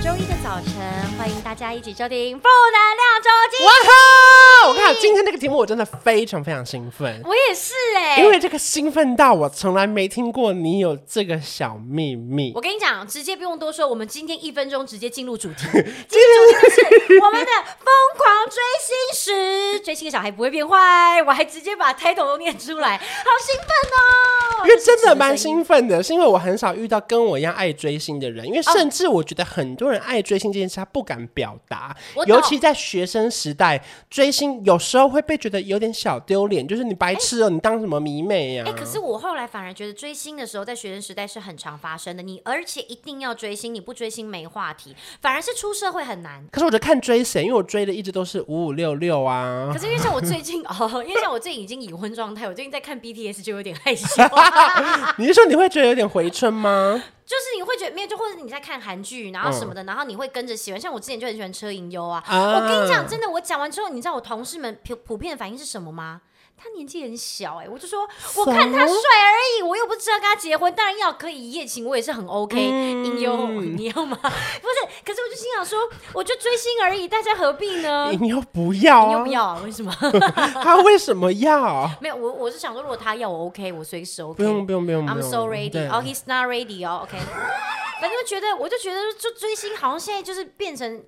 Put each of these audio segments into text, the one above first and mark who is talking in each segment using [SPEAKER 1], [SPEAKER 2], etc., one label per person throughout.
[SPEAKER 1] 周一的早晨，欢迎大家一起收听负能量周记。
[SPEAKER 2] 哇哈！我看今天这个题目，我真的非常非常兴奋。
[SPEAKER 1] 我也是哎、欸，
[SPEAKER 2] 因为这个兴奋到我从来没听过你有这个小秘密。
[SPEAKER 1] 我跟你讲，直接不用多说，我们今天一分钟直接进入主题。今天主题是我们的疯狂追星时。追星的小孩不会变坏，我还直接把 title 都念出来，好兴奋哦！
[SPEAKER 2] 因为真的蛮兴奋的，是因为我很少遇到跟我一样爱追星的人，因为甚至我觉得很多人爱追星这件事，他不敢表达，尤其在学生时代追星，有时候会被觉得有点小丢脸，就是你白痴哦、喔，欸、你当什么迷妹呀、啊？哎、
[SPEAKER 1] 欸，可是我后来反而觉得追星的时候，在学生时代是很常发生的。你而且一定要追星，你不追星没话题，反而是出社会很难。
[SPEAKER 2] 可是我觉得看追谁，因为我追的一直都是五五六六啊。
[SPEAKER 1] 可是因为像我最近哦，因为像我最近已经已婚状态，我最近在看 BTS 就有点害羞。
[SPEAKER 2] 你是说你会觉得有点回春吗？
[SPEAKER 1] 就是你会觉得没有，就或者你在看韩剧，然后什么的，嗯、然后你会跟着喜欢。像我之前就很喜欢车银优啊。啊我跟你讲，真的，我讲完之后，你知道我同事们普普遍的反应是什么吗？他年纪很小哎、欸，我就说我看他帅而已，我又不知道跟他结婚，当然要可以一夜情，我也是很 OK。银优、嗯，你要吗？不是，可是我就心想说，我就追星而已，大家何必呢？
[SPEAKER 2] 银优不要、啊，
[SPEAKER 1] 银优不要、啊，为什么？
[SPEAKER 2] 他为什么要？
[SPEAKER 1] 没有，我我是想说，如果他要我 OK，我随时 OK。
[SPEAKER 2] 不用不用不用
[SPEAKER 1] ，I'm so ready。哦，He's not ready 哦，OK。反正觉得，我就觉得，就追星好像现在就是变成。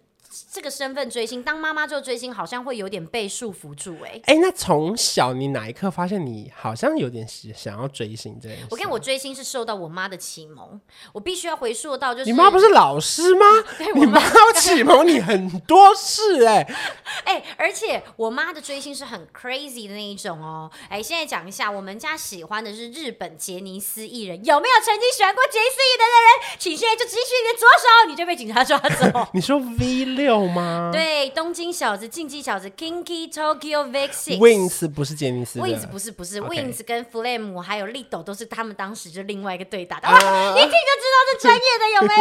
[SPEAKER 1] 这个身份追星，当妈妈就追星，好像会有点被束缚住哎、欸。哎、
[SPEAKER 2] 欸，那从小你哪一刻发现你好像有点想要追星这样？
[SPEAKER 1] 我看我追星是受到我妈的启蒙，我必须要回溯到就是。
[SPEAKER 2] 你妈不是老师吗？你妈要启蒙你很多事哎、欸。
[SPEAKER 1] 哎、欸，而且我妈的追星是很 crazy 的那一种哦。哎、欸，现在讲一下，我们家喜欢的是日本杰尼斯艺人，有没有曾经喜欢过杰尼斯艺人的人？请现在就举起你的左手，你就被警察抓走。
[SPEAKER 2] 你说 V。六吗？
[SPEAKER 1] 对，东京小子、竞技小子、Kinky Tokyo V6。
[SPEAKER 2] Wings 不是杰尼斯
[SPEAKER 1] ，Wings 不是不是 Okay，Wings 跟 Flame 还有 Lido 都是他们当时就另外一个对打的。Uh, 哇，一听就知道是专业的，有没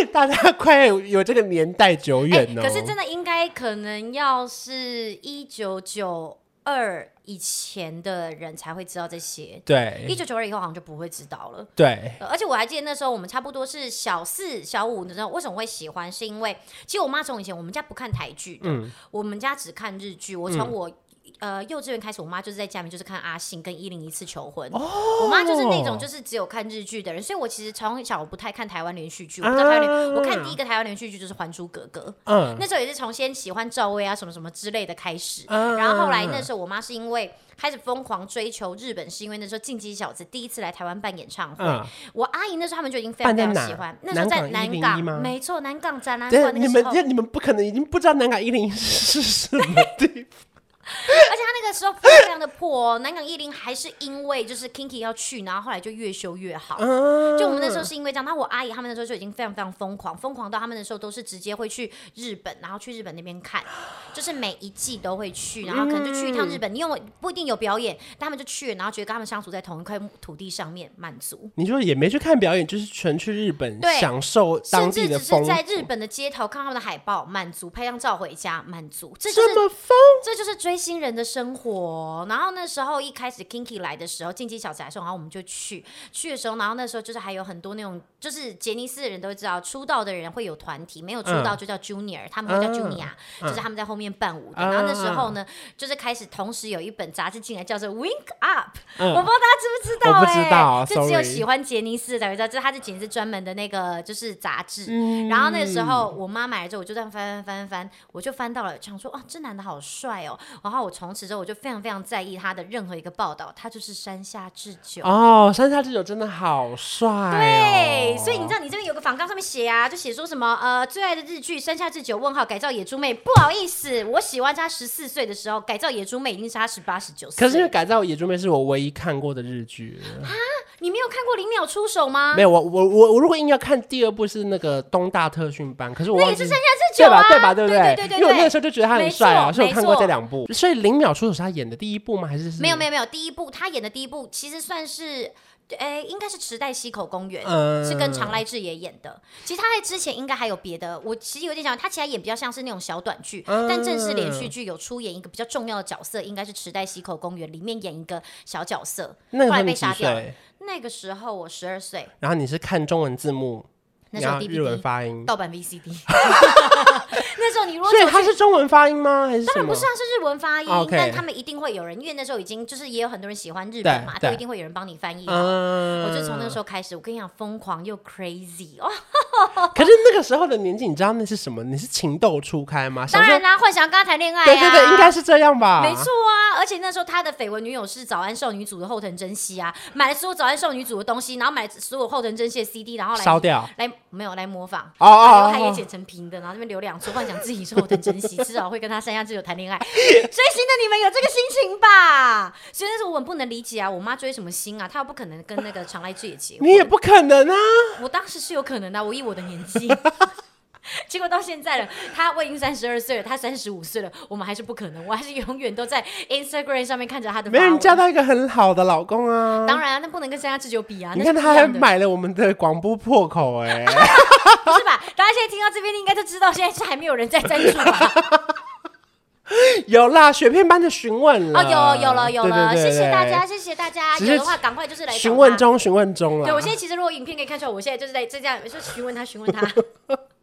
[SPEAKER 1] 有？
[SPEAKER 2] 大家快有这个年代久远哦。
[SPEAKER 1] 可是真的应该可能要是一九九二。以前的人才会知道这些，
[SPEAKER 2] 对，
[SPEAKER 1] 一九九二以后好像就不会知道了，
[SPEAKER 2] 对、
[SPEAKER 1] 呃。而且我还记得那时候我们差不多是小四、小五的时候，为什么会喜欢？是因为其实我妈从以前我们家不看台剧，嗯，我们家只看日剧。我从我。嗯呃，幼稚园开始，我妈就是在家里面就是看阿信跟一零一次求婚。哦，我妈就是那种就是只有看日剧的人，所以我其实从小我不太看台湾连续剧。我不知道台湾我看第一个台湾连续剧就是《还珠格格》。嗯，那时候也是从先喜欢赵薇啊什么什么之类的开始。嗯，然后后来那时候我妈是因为开始疯狂追求日本，是因为那时候进击小子第一次来台湾办演唱会。嗯、我阿姨那时候他们就已经非常非常喜欢。那时候在南港，南港没错，南港展览馆。
[SPEAKER 2] 你们你们不可能已经不知道南港一零一是什么地方。
[SPEAKER 1] 而且他那个时候非常的破哦，南港一零还是因为就是 Kinky 要去，然后后来就越修越好。就我们那时候是因为这样，那我阿姨他们那时候就已经非常非常疯狂，疯狂到他们那时候都是直接会去日本，然后去日本那边看，就是每一季都会去，然后可能就去一趟日本。你有不一定有表演，但他们就去，然后觉得跟他们相处在同一块土地上面满足。
[SPEAKER 2] 你说也没去看表演，就是纯去日本享受当地的风，甚至只是
[SPEAKER 1] 在日本的街头看他们的海报满足，拍张照回家满足。这
[SPEAKER 2] 就是这么疯，
[SPEAKER 1] 这就是追星人的生活。然后那时候一开始 Kinky 来的时候，进击小子来的时候，然后我们就去去的时候，然后那时候就是还有很多那种，就是杰尼斯的人都会知道，出道的人会有团体，没有出道就叫 Junior，、嗯、他们会叫 Junior，、嗯、就是他们在后面伴舞的。嗯、然后那时候呢，就是开始同时有一本杂志进来，叫做 Wink Up，、嗯、我不知道大家知不知道、欸？哎，
[SPEAKER 2] 知道，
[SPEAKER 1] 就只有喜欢杰尼斯的才会知道，这他是杰尼斯专门的那个就是杂志。嗯、然后那个时候我妈买了之后，我就这样翻翻翻翻，我就翻到了，想说啊，这男的好帅哦。然后我从此之后我就非常非常在意他的任何一个报道，他就是山下智久
[SPEAKER 2] 哦，山下智久真的好帅、哦，
[SPEAKER 1] 对，所以你知道你这边有个访纲上面写啊，就写说什么呃最爱的日剧山下智久问号改造野猪妹，不好意思，我喜欢他十四岁的时候，改造野猪妹已经是他十八十九岁，
[SPEAKER 2] 可是因为改造野猪妹是我唯一看过的日剧啊。
[SPEAKER 1] 你没有看过零秒出手吗？
[SPEAKER 2] 没有，我我我我如果硬要看第二部是那个东大特训班，可是我
[SPEAKER 1] 那也是山下智久啊，
[SPEAKER 2] 对吧？对吧？对不对？
[SPEAKER 1] 对对对对，
[SPEAKER 2] 因为我那个时候就觉得他很帅啊，所以我看过这两部。所以零秒出手是他演的第一部吗？还是，是
[SPEAKER 1] 没有没有没有第一部他演的第一部其实算是。哎，应该是池袋西口公园，
[SPEAKER 2] 嗯、
[SPEAKER 1] 是跟常来智也演的。其实他在之前应该还有别的，我其实有点想，他其实演比较像是那种小短剧，嗯、但正式连续剧有出演一个比较重要的角色，应该是池袋西口公园里面演一个小角色，后来被杀掉了。那个时候我十二岁，
[SPEAKER 2] 然后你是看中文字幕。
[SPEAKER 1] 那时候
[SPEAKER 2] 日文发音，
[SPEAKER 1] 盗版 VCD。那时候你如果
[SPEAKER 2] 所以他是中文发音吗？还是
[SPEAKER 1] 当然不是，啊是日文发音。
[SPEAKER 2] Okay
[SPEAKER 1] 但他们一定会有人，因为那时候已经就是也有很多人喜欢日本嘛，都一定会有人帮你翻译。我就从那个时候开始，我跟你讲，疯狂又 crazy 哦。
[SPEAKER 2] 可是那个时候的年纪，你知道那是什么？你是情窦初开吗？
[SPEAKER 1] 当然啦，幻想跟他谈恋爱。
[SPEAKER 2] 对对对，应该是这样吧？
[SPEAKER 1] 没错啊，而且那时候他的绯闻女友是早安少女组的后藤真希啊，买了所有早安少女组的东西，然后买所有后藤真希的 CD，然后来烧掉，来没有来模仿。
[SPEAKER 2] 哦哦，
[SPEAKER 1] 他也剪成平的，然后那边留两撮，幻想自己说我的珍惜，至少会跟他山下智久谈恋爱。追星的你们有这个心情吧？所以那时候我很不能理解啊，我妈追什么星啊？她又不可能跟那个常来智也结婚，
[SPEAKER 2] 你也不可能啊！
[SPEAKER 1] 我当时是有可能的，我以我的年纪，结果到现在了，他我已经三十二岁了，他三十五岁了，我们还是不可能，我还是永远都在 Instagram 上面看着他的。
[SPEAKER 2] 没人嫁到一个很好的老公啊！
[SPEAKER 1] 当然啊，那不能跟三下智久比啊！
[SPEAKER 2] 你看他还买了我们的广播破口哎、欸，
[SPEAKER 1] 不是吧？大家现在听到这边应该都知道，现在是还没有人在赞助吧？
[SPEAKER 2] 有啦，雪片般的询问了。
[SPEAKER 1] 哦，有有了有了，谢谢大家，谢谢大家。有的话赶快就是来
[SPEAKER 2] 询问中，询问中了。
[SPEAKER 1] 对，我现在其实如果影片可以看出来，我现在就是在这样就询问他，询问他。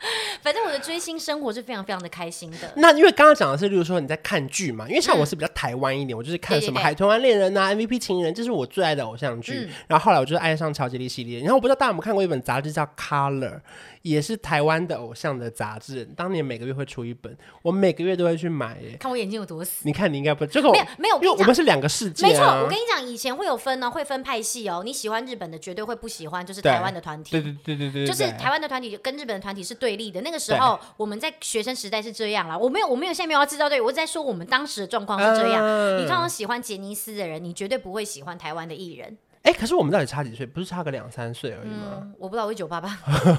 [SPEAKER 1] 反正我的追星生活是非常非常的开心的。
[SPEAKER 2] 那因为刚刚讲的是，例如说你在看剧嘛，因为像我是比较台湾一点，我就是看什么《海豚湾恋人》啊，《MVP 情人》，这是我最爱的偶像剧。然后后来我就是爱上乔杰力系列。然后我不知道大家有没有看过一本杂志叫《Color》，也是台湾的偶像的杂志。当年每个月会出一本，我每个月都会去买。耶，看
[SPEAKER 1] 我眼睛有多死？
[SPEAKER 2] 你看你应该不这个
[SPEAKER 1] 没有没有，
[SPEAKER 2] 因为我们是两个世界。
[SPEAKER 1] 没错，我跟你讲，以前会有分呢，会分派系哦。你喜欢日本的，绝对会不喜欢就是台湾的团体。
[SPEAKER 2] 对对对对对，
[SPEAKER 1] 就是台湾的团体跟日本的团体是对立的。那个时候。我们在学生时代是这样啦，我没有，我没有，现在没有要制造对，我在说我们当时的状况是这样。Uh、你通常喜欢杰尼斯的人，你绝对不会喜欢台湾的艺人。
[SPEAKER 2] 哎，可是我们到底差几岁？不是差个两三岁而已吗？
[SPEAKER 1] 嗯、我不知道，我一九八八，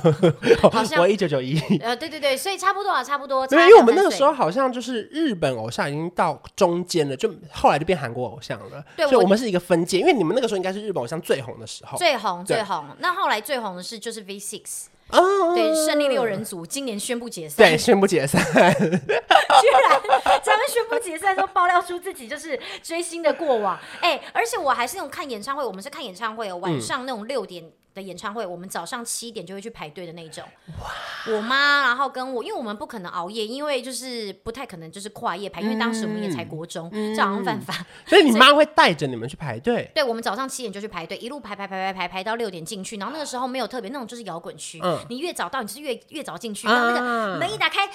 [SPEAKER 2] 好像我一九九一。
[SPEAKER 1] 呃，对对对，所以差不多啊，差不多。
[SPEAKER 2] 因为我们那个时候好像就是日本偶像已经到中间了，就后来就变韩国偶像了。对，所以我们是一个分界，因为你们那个时候应该是日本偶像最红的时候，
[SPEAKER 1] 最红最红。那后来最红的是就是 V Six。哦，对，胜利六人组今年宣布解散。
[SPEAKER 2] 对，宣布解散。居
[SPEAKER 1] 然咱们宣布解散都爆料出自己就是追星的过往。哎，而且我还是那种看演唱会，我们是看演唱会哦，晚上那种六点的演唱会，我们早上七点就会去排队的那种。哇！我妈，然后跟我，因为我们不可能熬夜，因为就是不太可能就是跨夜排，因为当时我们也才国中，这好像犯法。
[SPEAKER 2] 所以你妈会带着你们去排队？
[SPEAKER 1] 对，我们早上七点就去排队，一路排排排排排排到六点进去。然后那个时候没有特别那种就是摇滚区，你越早到你就是越越早进去。然后那个门一打开，呀，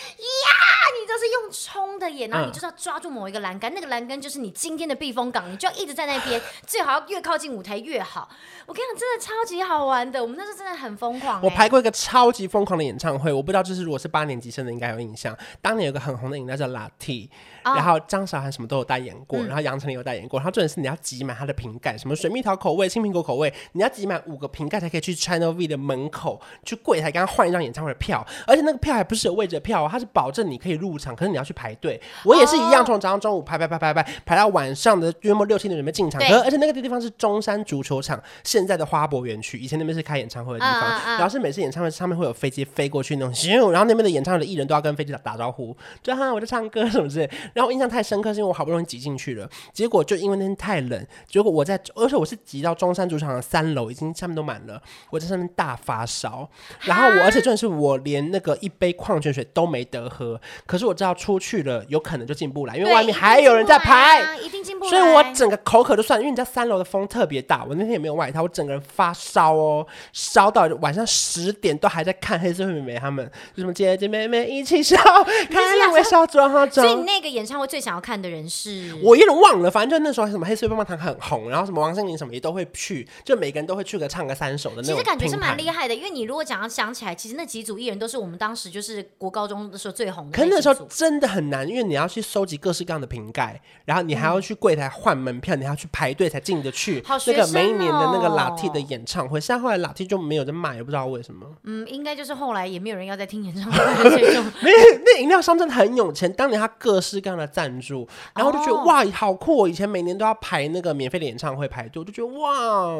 [SPEAKER 1] 你就是用冲的耶，然后你就是要抓住某一个栏杆，那个栏杆就是你今天的避风港，你就要一直在那边，最好要越靠近舞台越好。我跟你讲，真的超级好玩的，我们那时候真的很疯狂。
[SPEAKER 2] 我排过一个超级疯狂的演唱会，我不知道就是如果是八年级生的应该有印象。当年有个很红的饮料叫 Latte。然后张韶涵什么都有代言过，然后杨丞琳有代言过。然后重点是你要集满他的瓶盖，什么水蜜桃口味、青苹果口味，你要集满五个瓶盖才可以去 Channel V 的门口去柜台，跟他换一张演唱会的票。而且那个票还不是有位置的票，它是保证你可以入场，可是你要去排队。我也是一样，从早上中午排排排排排排到晚上的约莫六七点准备进场。可而且那个地方是中山足球场，现在的花博园区，以前那边是开演唱会的地方。然后是每次演唱会上面会有飞机飞过去那种，然后那边的演唱会的艺人都要跟飞机打打招呼，就哈我在唱歌什么之类。然后我印象太深刻。是因为我好不容易挤进去了，结果就因为那天太冷，结果我在，而且我是挤到中山主场的三楼，已经下面都满了，我在上面大发烧，然后我而且重点是我连那个一杯矿泉水都没得喝，可是我知道出去了有可能就进不来，因为外面还有人在排，
[SPEAKER 1] 啊、一定进不来，
[SPEAKER 2] 所以我整个口渴就算，因为你知道三楼的风特别大，我那天也没有外套，我整个人发烧哦烧到晚上十点都还在看黑社会美眉他们，就什么姐姐妹妹一起烧，看两位烧妆哈妆。
[SPEAKER 1] 所以那个演唱会最想要看的人是？
[SPEAKER 2] 我有点忘了，反正就那时候什么黑色棒棒糖很红，然后什么王心凌什么也都会去，就每个人都会去个唱个三首的那种。
[SPEAKER 1] 其实感觉是蛮厉害的，因为你如果讲要想起来，其实那几组艺人都是我们当时就是国高中的时候最红的。
[SPEAKER 2] 可是那时候真的很难，因为你要去收集各式各样的瓶盖，然后你还要去柜台换门票，嗯、你还要去排队才进得去。
[SPEAKER 1] 好、哦、
[SPEAKER 2] 那个每一年的那个 Lattie 的演唱会，现在后来 Lattie 就没有在卖，也不知道为什么。
[SPEAKER 1] 嗯，应该就是后来也没有人要再听演唱会了。那
[SPEAKER 2] 那饮料商真的很有钱，当年他各式各样的赞助，然后就觉得、哦、哇，好酷、哦！以前每年都要排那个免费的演唱会排队，我就觉得哇。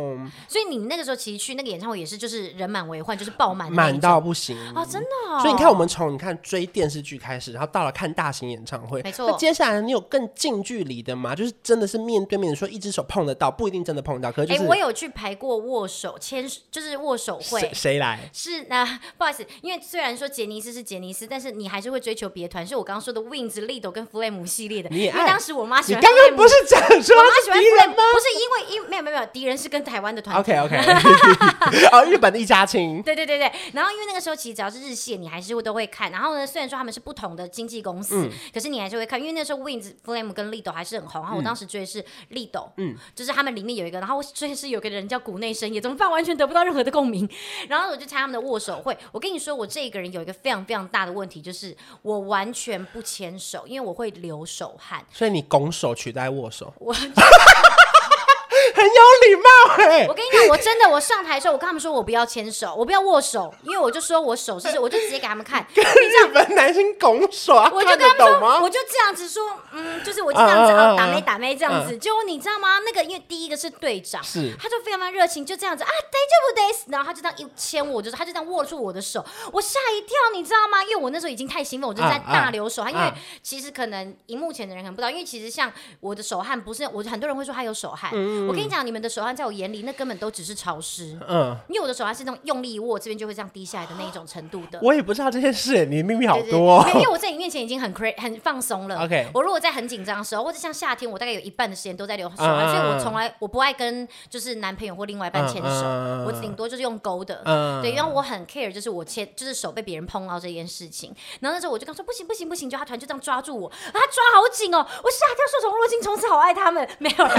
[SPEAKER 1] 所以你那个时候其实去那个演唱会也是就是人满为患，就是爆满，
[SPEAKER 2] 满到不行
[SPEAKER 1] 哦，真的、哦。
[SPEAKER 2] 所以你看，我们从你看追电视剧开始，然后到了看大型演唱会，
[SPEAKER 1] 没错。
[SPEAKER 2] 那接下来你有更近距离的吗？就是真的是面对面说，一只手碰得到，不一定真的碰得到。可是、就是，哎、
[SPEAKER 1] 欸，我有去排过握手牵，就是握手会。
[SPEAKER 2] 谁来？
[SPEAKER 1] 是那、呃、不好意思，因为虽然说杰尼斯是杰尼斯，但是你还是会追求别团。是我刚刚说的 Wings、Lido 跟 Flame 系列的。因为当时我妈喜欢。你刚刚
[SPEAKER 2] 不是讲说我
[SPEAKER 1] 妈喜欢敌人吗？不是因为因没有没有没有敌人是跟台湾的团。
[SPEAKER 2] OK OK。哦，日本的一家亲。
[SPEAKER 1] 对对对对。然后因为那个时候其实只要是日系，你还是会都会看。然后呢，虽然说他们是不同的经纪公司、嗯，可是你还是会看，因为那时候 Wings、Flame 跟 Lido 还是很红。然后我当时追的是 Lido，嗯，就是他们里面有一个，然后我追的是有个人叫谷内伸也，怎么办？完全得不到任何的共鸣。然后我就参加他们的握手会。我跟你说，我这个人有一个非常非常大的问题，就是我完全不牵手，因为我会流手汗。
[SPEAKER 2] 所以你拱手取代握手。我。很有礼貌哎、欸！
[SPEAKER 1] 我跟你讲，我真的，我上台的时候，我跟他们说，我不要牵手，我不要握手，因为我就说我手是，我就直接给他们看。跟
[SPEAKER 2] 日本男生拱手，
[SPEAKER 1] 我就跟他们说，我就这样子说，嗯，就是我就这样子打妹打妹这样子。结、啊、果你知道吗？那个因为第一个是队长，是，他就非常非常热情，就这样子啊，对就不对，然后他就这样一牵我，就是他就这样握住我的手，我吓一跳，你知道吗？因为我那时候已经太兴奋，我就在大流手汗、啊啊，因为其实可能荧幕前的人可能不知道，因为其实像我的手汗不是，我很多人会说他有手汗，嗯、我跟你讲，你们的手汗在我眼里那根本都只是潮湿，嗯，因为我的手汗是那种用力握，这边就会这样滴下来的那一种程度的。
[SPEAKER 2] 我也不知道这件事，你秘密好多。
[SPEAKER 1] 因为我在你面前已经很 cra 很放松了。OK，我如果在很紧张的时候，或者像夏天，我大概有一半的时间都在流手汗，所以我从来我不爱跟就是男朋友或另外一半牵手，我顶多就是用勾的。嗯，对，因为我很 care，就是我牵就是手被别人碰到这件事情。然后那时候我就刚说不行不行不行，就他突然就这样抓住我，他抓好紧哦，我吓一跳，受宠若惊，从此好爱他们。没有了。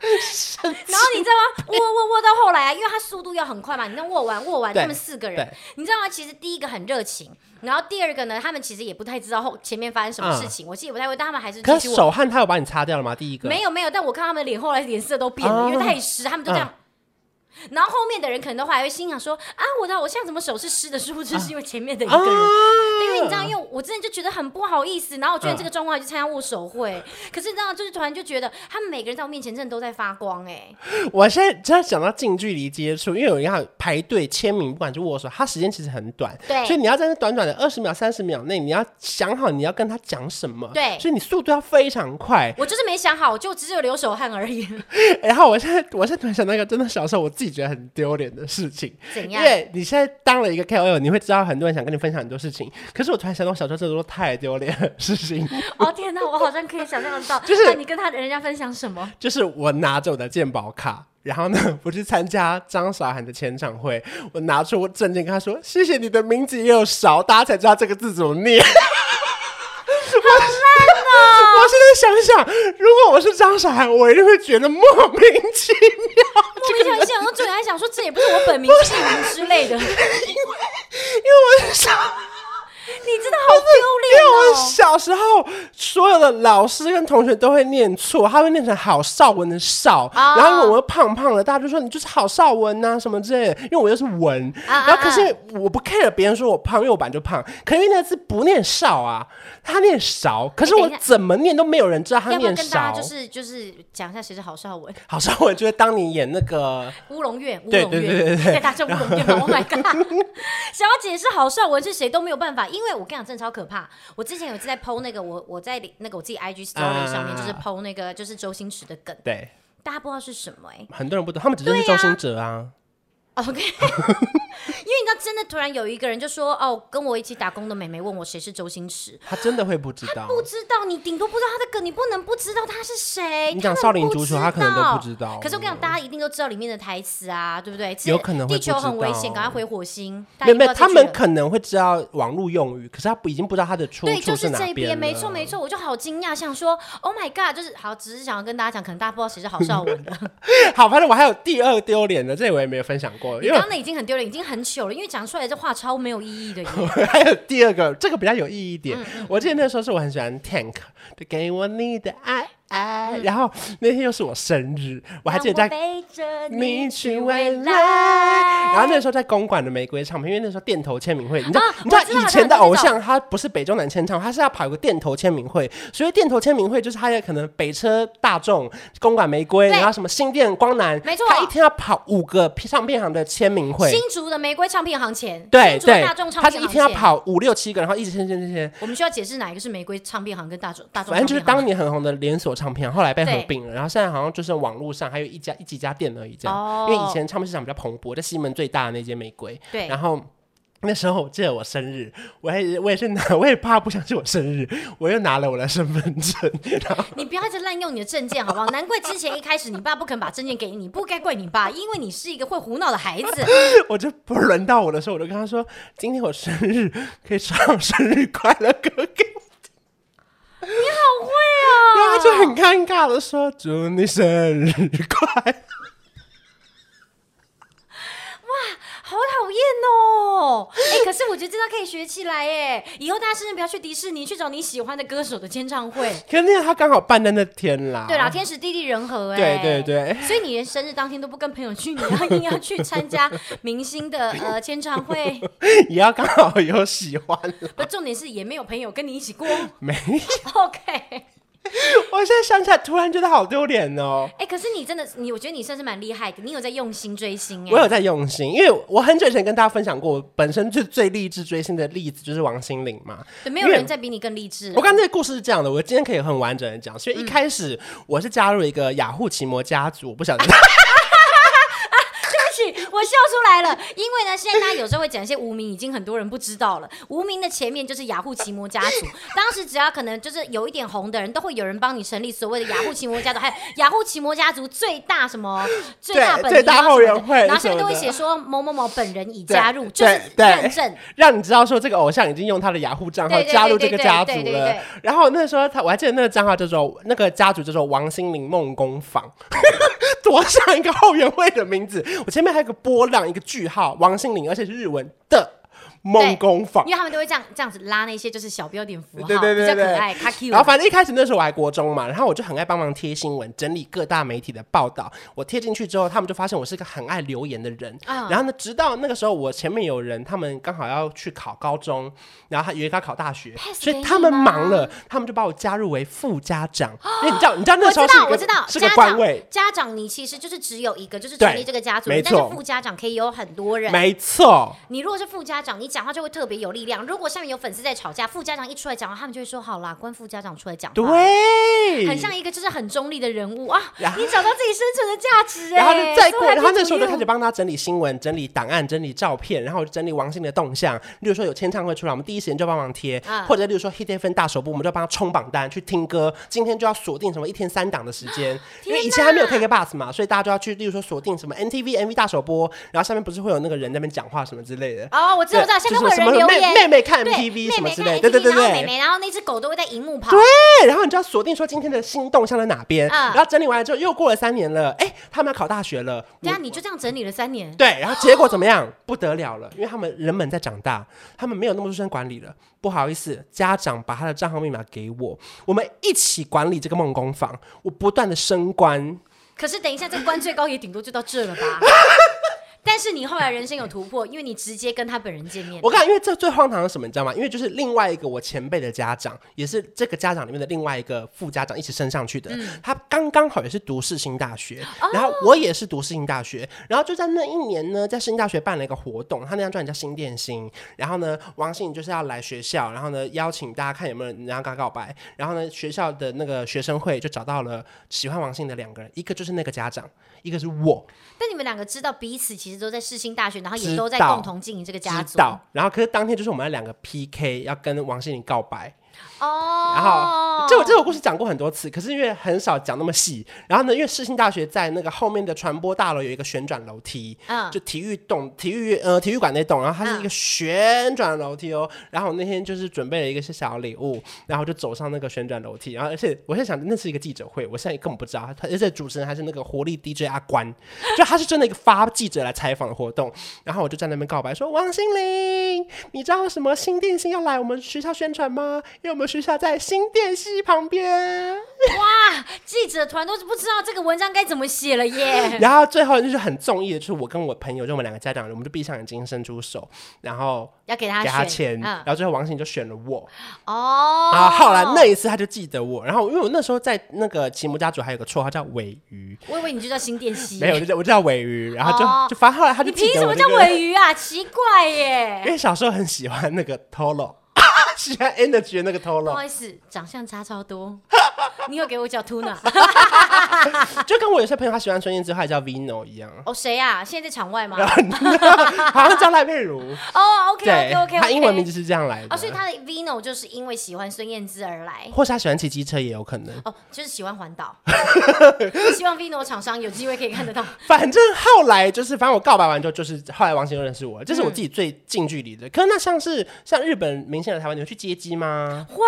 [SPEAKER 1] 然后你知道吗？握握握到后来啊，因为他速度要很快嘛，你那握完握完，他们四个人，你知道吗？其实第一个很热情，然后第二个呢，他们其实也不太知道后前面发生什么事情，嗯、我其实也不太会，但他们还是。
[SPEAKER 2] 可是手汗他有把你擦掉了吗？第一个
[SPEAKER 1] 没有没有，但我看他们脸后来脸色都变了，哦、因为太湿，他们就这样。嗯然后后面的人可能都还会心想说啊，我的我现在怎么手是湿的？是不是是因为前面的一个人？啊、因为你知道，因为我真的就觉得很不好意思。然后我觉得这个状况去参加握手会，啊、可是你知道，就是突然就觉得他们每个人在我面前真的都在发光哎。
[SPEAKER 2] 我现在真的想到近距离接触，因为我要排队签名，不管是握手，它时间其实很短，
[SPEAKER 1] 对，
[SPEAKER 2] 所以你要在那短短的二十秒、三十秒内，你要想好你要跟他讲什么，
[SPEAKER 1] 对，
[SPEAKER 2] 所以你速度要非常快。
[SPEAKER 1] 我就是没想好，我就只有流手汗而已。
[SPEAKER 2] 然后我现在，我现在突然想到一个真的小时候我自己觉得很丢脸的事情，
[SPEAKER 1] 怎样？
[SPEAKER 2] 因为你现在当了一个 KOL，你会知道很多人想跟你分享很多事情。可是我突然想到，小时候这都太丢脸的事情。
[SPEAKER 1] 哦天哪，我好像可以想象得到，就是你跟他人家分享什么？
[SPEAKER 2] 就是我拿着我的鉴宝卡，然后呢，我去参加张韶涵的签唱会，我拿出我证件跟他说：“谢谢你的名字也有韶，大家才知道这个字怎么念。”
[SPEAKER 1] 好烂哦！
[SPEAKER 2] 我现在想想，如果我是张韶涵，我一定会觉得莫名其妙。
[SPEAKER 1] 莫名其妙，想说最还想说这也不是我本名姓名之类的，因为
[SPEAKER 2] 因为我是想。
[SPEAKER 1] 你真的好丢脸哦！因为
[SPEAKER 2] 我小时候，所有的老师跟同学都会念错，他会念成郝邵文的邵，啊，然后我又胖胖的，大家就说你就是郝邵文呐什么之类的。因为我又是文，啊，然后可是我不 care 别人说我胖，因为我本来就胖。可是因为那个字不念少啊，他念少，可是我怎么念都没有人知道他念韶。
[SPEAKER 1] 就是就是讲一下谁是郝邵文。
[SPEAKER 2] 郝邵文就是当你演那个
[SPEAKER 1] 乌龙院，乌龙院，
[SPEAKER 2] 对对对对 对，
[SPEAKER 1] 大家乌龙院吗？Oh my god！想要解释郝邵文是谁都没有办法，因为我跟你讲，真的超可怕。我之前有一次在 PO 那个，我我在那个我自己 IG story 上面，就是 PO 那个就是周星驰的梗，
[SPEAKER 2] 对，
[SPEAKER 1] 大家不知道是什么哎、欸，
[SPEAKER 2] 很多人不懂，他们只认识周星哲啊。
[SPEAKER 1] OK，因为你知道，真的突然有一个人就说：“哦，跟我一起打工的妹妹问我谁是周星驰。”
[SPEAKER 2] 他真的会不知道？
[SPEAKER 1] 不知道，你顶多不知道他的梗，你不能不知道他是谁。
[SPEAKER 2] 你讲少林足球，他可能都不知道。
[SPEAKER 1] 可是我跟你讲，大家一定都知道里面的台词啊，对不对？
[SPEAKER 2] 有可能会
[SPEAKER 1] 地球很危险，赶快回火星。
[SPEAKER 2] 没没，他们可能会知道网络用语，可是他不已经不知道他的出处是哪边。
[SPEAKER 1] 对，就是这边，没错没错，我就好惊讶，想说，Oh my God，就是好，只是想要跟大家讲，可能大家不知道谁是郝邵文的。
[SPEAKER 2] 好，反正我还有第二丢脸的，这我也没有分享过，
[SPEAKER 1] 刚刚那已经很丢脸，已经很糗了，因为讲出来这话超没有意义的。
[SPEAKER 2] 还有第二个，这个比较有意义一点。嗯嗯，我记得那时候是我很喜欢 Tank，的给我你的爱。哎，然后那天又是我生日，我还记得在背着你去未来。然后那时候在公馆的玫瑰唱片，因为那时候店头签名会，你知道，你知道以前的偶像他不是北中南签唱，他是要跑一个店头签名会。所以店头签名会就是他也可能北车大众、公馆玫瑰，然后什么新店光南，没错，他一天要跑五个唱片行的签名会。
[SPEAKER 1] 新竹的玫瑰唱片行前，
[SPEAKER 2] 对对，大众唱片
[SPEAKER 1] 他
[SPEAKER 2] 是一天要跑五六七个，然后一直签签签签。
[SPEAKER 1] 我们需要解释哪一个是玫瑰唱片行跟大众大众？
[SPEAKER 2] 反正就是当年很红的连锁。唱片后来被合并了，然后现在好像就是网络上还有一家一几家店而已，这样。哦、因为以前唱片市场比较蓬勃，在西门最大的那间玫瑰。对。然后那时候我记得我生日，我还我也是拿，我也怕不相信我生日，我又拿了我的身份证。然后
[SPEAKER 1] 你不要一直滥用你的证件，好不好？难怪之前一开始你爸不肯把证件给你，不该怪你爸，因为你是一个会胡闹的孩子。
[SPEAKER 2] 我就不轮到我的时候，我就跟他说：“今天我生日，可以唱生日快乐歌给我。”
[SPEAKER 1] 你好会啊！
[SPEAKER 2] 然后他就很尴尬的说：“祝你生日快乐。”
[SPEAKER 1] 哇，好讨厌哦！哎、欸，可是我觉得这招可以学起来耶。以后大家生日不要去迪士尼，去找你喜欢的歌手的签唱会。
[SPEAKER 2] 可是他刚好办在那天啦。
[SPEAKER 1] 对啦，天时地利人和哎。
[SPEAKER 2] 对对对。
[SPEAKER 1] 所以你连生日当天都不跟朋友去，你要硬要去参加明星的呃 签唱会，
[SPEAKER 2] 也要刚好有喜欢。
[SPEAKER 1] 不，重点是也没有朋友跟你一起过。
[SPEAKER 2] 没。
[SPEAKER 1] OK。
[SPEAKER 2] 我现在想起来，突然觉得好丢脸哦。
[SPEAKER 1] 哎、欸，可是你真的，你我觉得你算是蛮厉害的，你有在用心追星哎。
[SPEAKER 2] 我有在用心，因为我很久以前跟大家分享过，本身就最励志追星的例子就是王心凌嘛。
[SPEAKER 1] 对，没有人再比你更励志。
[SPEAKER 2] 我刚才这个故事是这样的，我今天可以很完整的讲，所以一开始我是加入一个雅虎奇摩家族，我不晓得。
[SPEAKER 1] 我笑出来了，因为呢，现在大家有时候会讲一些无名，已经很多人不知道了。无名的前面就是雅虎奇摩家族，当时只要可能就是有一点红的人，都会有人帮你成立所谓的雅虎奇摩家族，还有雅虎奇摩家族最大什么最大本
[SPEAKER 2] 最大后援会，
[SPEAKER 1] 然后上面都会写说某某某本人已加入，就是认证，
[SPEAKER 2] 让你知道说这个偶像已经用他的雅虎账号加入这个家族了。然后那时候他，我还记得那个账号叫做那个家族叫做王心凌梦工坊。多像一个后援会的名字，我前面还有个波浪，一个句号，王心凌，而且是日文的。梦工坊，
[SPEAKER 1] 因为他们都会这样这样子拉那些就是小标点符号，
[SPEAKER 2] 对对对对，
[SPEAKER 1] 比较可爱。
[SPEAKER 2] 然后反正一开始那时候我还国中嘛，然后我就很爱帮忙贴新闻，整理各大媒体的报道。我贴进去之后，他们就发现我是个很爱留言的人。然后呢，直到那个时候，我前面有人，他们刚好要去考高中，然后他以为他考大学，所以他们忙了，他们就把我加入为副家长。因为你知道，你知道那时候是我知道是个官位，
[SPEAKER 1] 家长你其实就是只有一个，就是成立这个家族，但是副家长可以有很多人。
[SPEAKER 2] 没错，
[SPEAKER 1] 你如果是副家长，你讲话就会特别有力量。如果下面有粉丝在吵架，副家长一出来讲话，他们就会说：“好啦，关副家长出来讲话。”
[SPEAKER 2] 对，
[SPEAKER 1] 很像一个就是很中立的人物啊。你找到自己生存的价值哎。
[SPEAKER 2] 然后就再过，然后那时候就开始帮他整理新闻、整理档案、整理照片，然后整理王心的动向。例如说有签唱会出来，我们第一时间就帮忙贴；或者例如说 Hit FM 大首播，我们就帮他冲榜单去听歌。今天就要锁定什么一天三档的时间，因为以前还没有 KK Bus 嘛，所以大家就要去，例如说锁定什么 NTV MV 大首播，然后下面不是会有那个人在那边讲话什么之类的。
[SPEAKER 1] 哦，我知道，我知道，下面会有人留言。
[SPEAKER 2] 妹妹看 MTV 什么之类，对对对对。
[SPEAKER 1] 妹妹，然后那只狗都会在荧幕跑。
[SPEAKER 2] 对，然后你就要锁定说今天的心动向在哪边。然后整理完了之后，又过了三年了，哎，他们要考大学了。
[SPEAKER 1] 对啊，你就这样整理了三年。
[SPEAKER 2] 对，然后结果怎么样？不得了了，因为他们人们在长大，他们没有那么多时间管理了。不好意思，家长把他的账号密码给我，我们一起管理这个梦工坊。我不断的升官。
[SPEAKER 1] 可是等一下，这个官最高也顶多就到这了吧？但是你后来人生有突破，因为你直接跟他本人见面。
[SPEAKER 2] 我看，因为这最荒唐的是什么，你知道吗？因为就是另外一个我前辈的家长，也是这个家长里面的另外一个副家长一起升上去的。嗯、他刚刚好也是读世新大学，哦、然后我也是读世新大学，然后就在那一年呢，在世新大学办了一个活动，他那张专辑叫《新电心》，然后呢，王心凌就是要来学校，然后呢邀请大家看有没有人要跟他告白，然后呢学校的那个学生会就找到了喜欢王心凌的两个人，一个就是那个家长，一个是我。
[SPEAKER 1] 但你们两个知道彼此其实实都在世新大学，然后也都在共同经营这个家族。
[SPEAKER 2] 然后可是当天就是我们那两个 PK 要跟王心凌告白。
[SPEAKER 1] 哦，
[SPEAKER 2] 然后这我这个故事讲过很多次，可是因为很少讲那么细。然后呢，因为世新大学在那个后面的传播大楼有一个旋转楼梯，嗯，就体育栋、体育呃体育馆那栋，然后它是一个旋转楼梯哦。然后我那天就是准备了一个是小礼物，然后就走上那个旋转楼梯，然后而且我在想那是一个记者会，我现在根本不知道，他而且主持人还是那个活力 DJ 阿关，就他是真的一个发记者来采访的活动。然后我就在那边告白说：“王心凌，你知道什么新电信要来我们学校宣传吗？”因为我们学校在新店溪旁边。
[SPEAKER 1] 哇，记者团都是不知道这个文章该怎么写了耶。
[SPEAKER 2] 然后最后就是很中意的，就是我跟我朋友，就我们两个家长，我们就闭上眼睛，伸出手，然后
[SPEAKER 1] 要给他
[SPEAKER 2] 给他签。嗯、然后最后王心凌就选了我。
[SPEAKER 1] 哦。
[SPEAKER 2] 然后后来那一次他就记得我。然后因为我那时候在那个奇摩家族还有个绰号叫尾鱼。
[SPEAKER 1] 我以为你就叫新电溪。
[SPEAKER 2] 没有，我就叫我叫尾鱼。然后就、哦、就反正后来他就。
[SPEAKER 1] 你凭什么叫尾鱼啊？奇怪耶。
[SPEAKER 2] 因为小时候很喜欢那个 Tolo。喜欢 energy 的那个头了，
[SPEAKER 1] 不好意思，长相差超多。你有给我叫 Tuna，
[SPEAKER 2] 就跟我有些朋友他喜欢孙燕姿，他也叫 Vino 一样。
[SPEAKER 1] 哦，谁呀？现在在场外吗？
[SPEAKER 2] 好像叫赖佩如。
[SPEAKER 1] 哦，OK OK OK，
[SPEAKER 2] 他英文名字是这样来的。
[SPEAKER 1] 哦，所以他的 Vino 就是因为喜欢孙燕姿而来，
[SPEAKER 2] 或是他喜欢骑机车也有可能。
[SPEAKER 1] 哦，就是喜欢环岛。希望 Vino 厂商有机会可以看得到。
[SPEAKER 2] 反正后来就是，反正我告白完之后，就是后来王心凌认识我，这是我自己最近距离的。可是那像是像日本明星的台湾，你会去接机吗？
[SPEAKER 1] 会，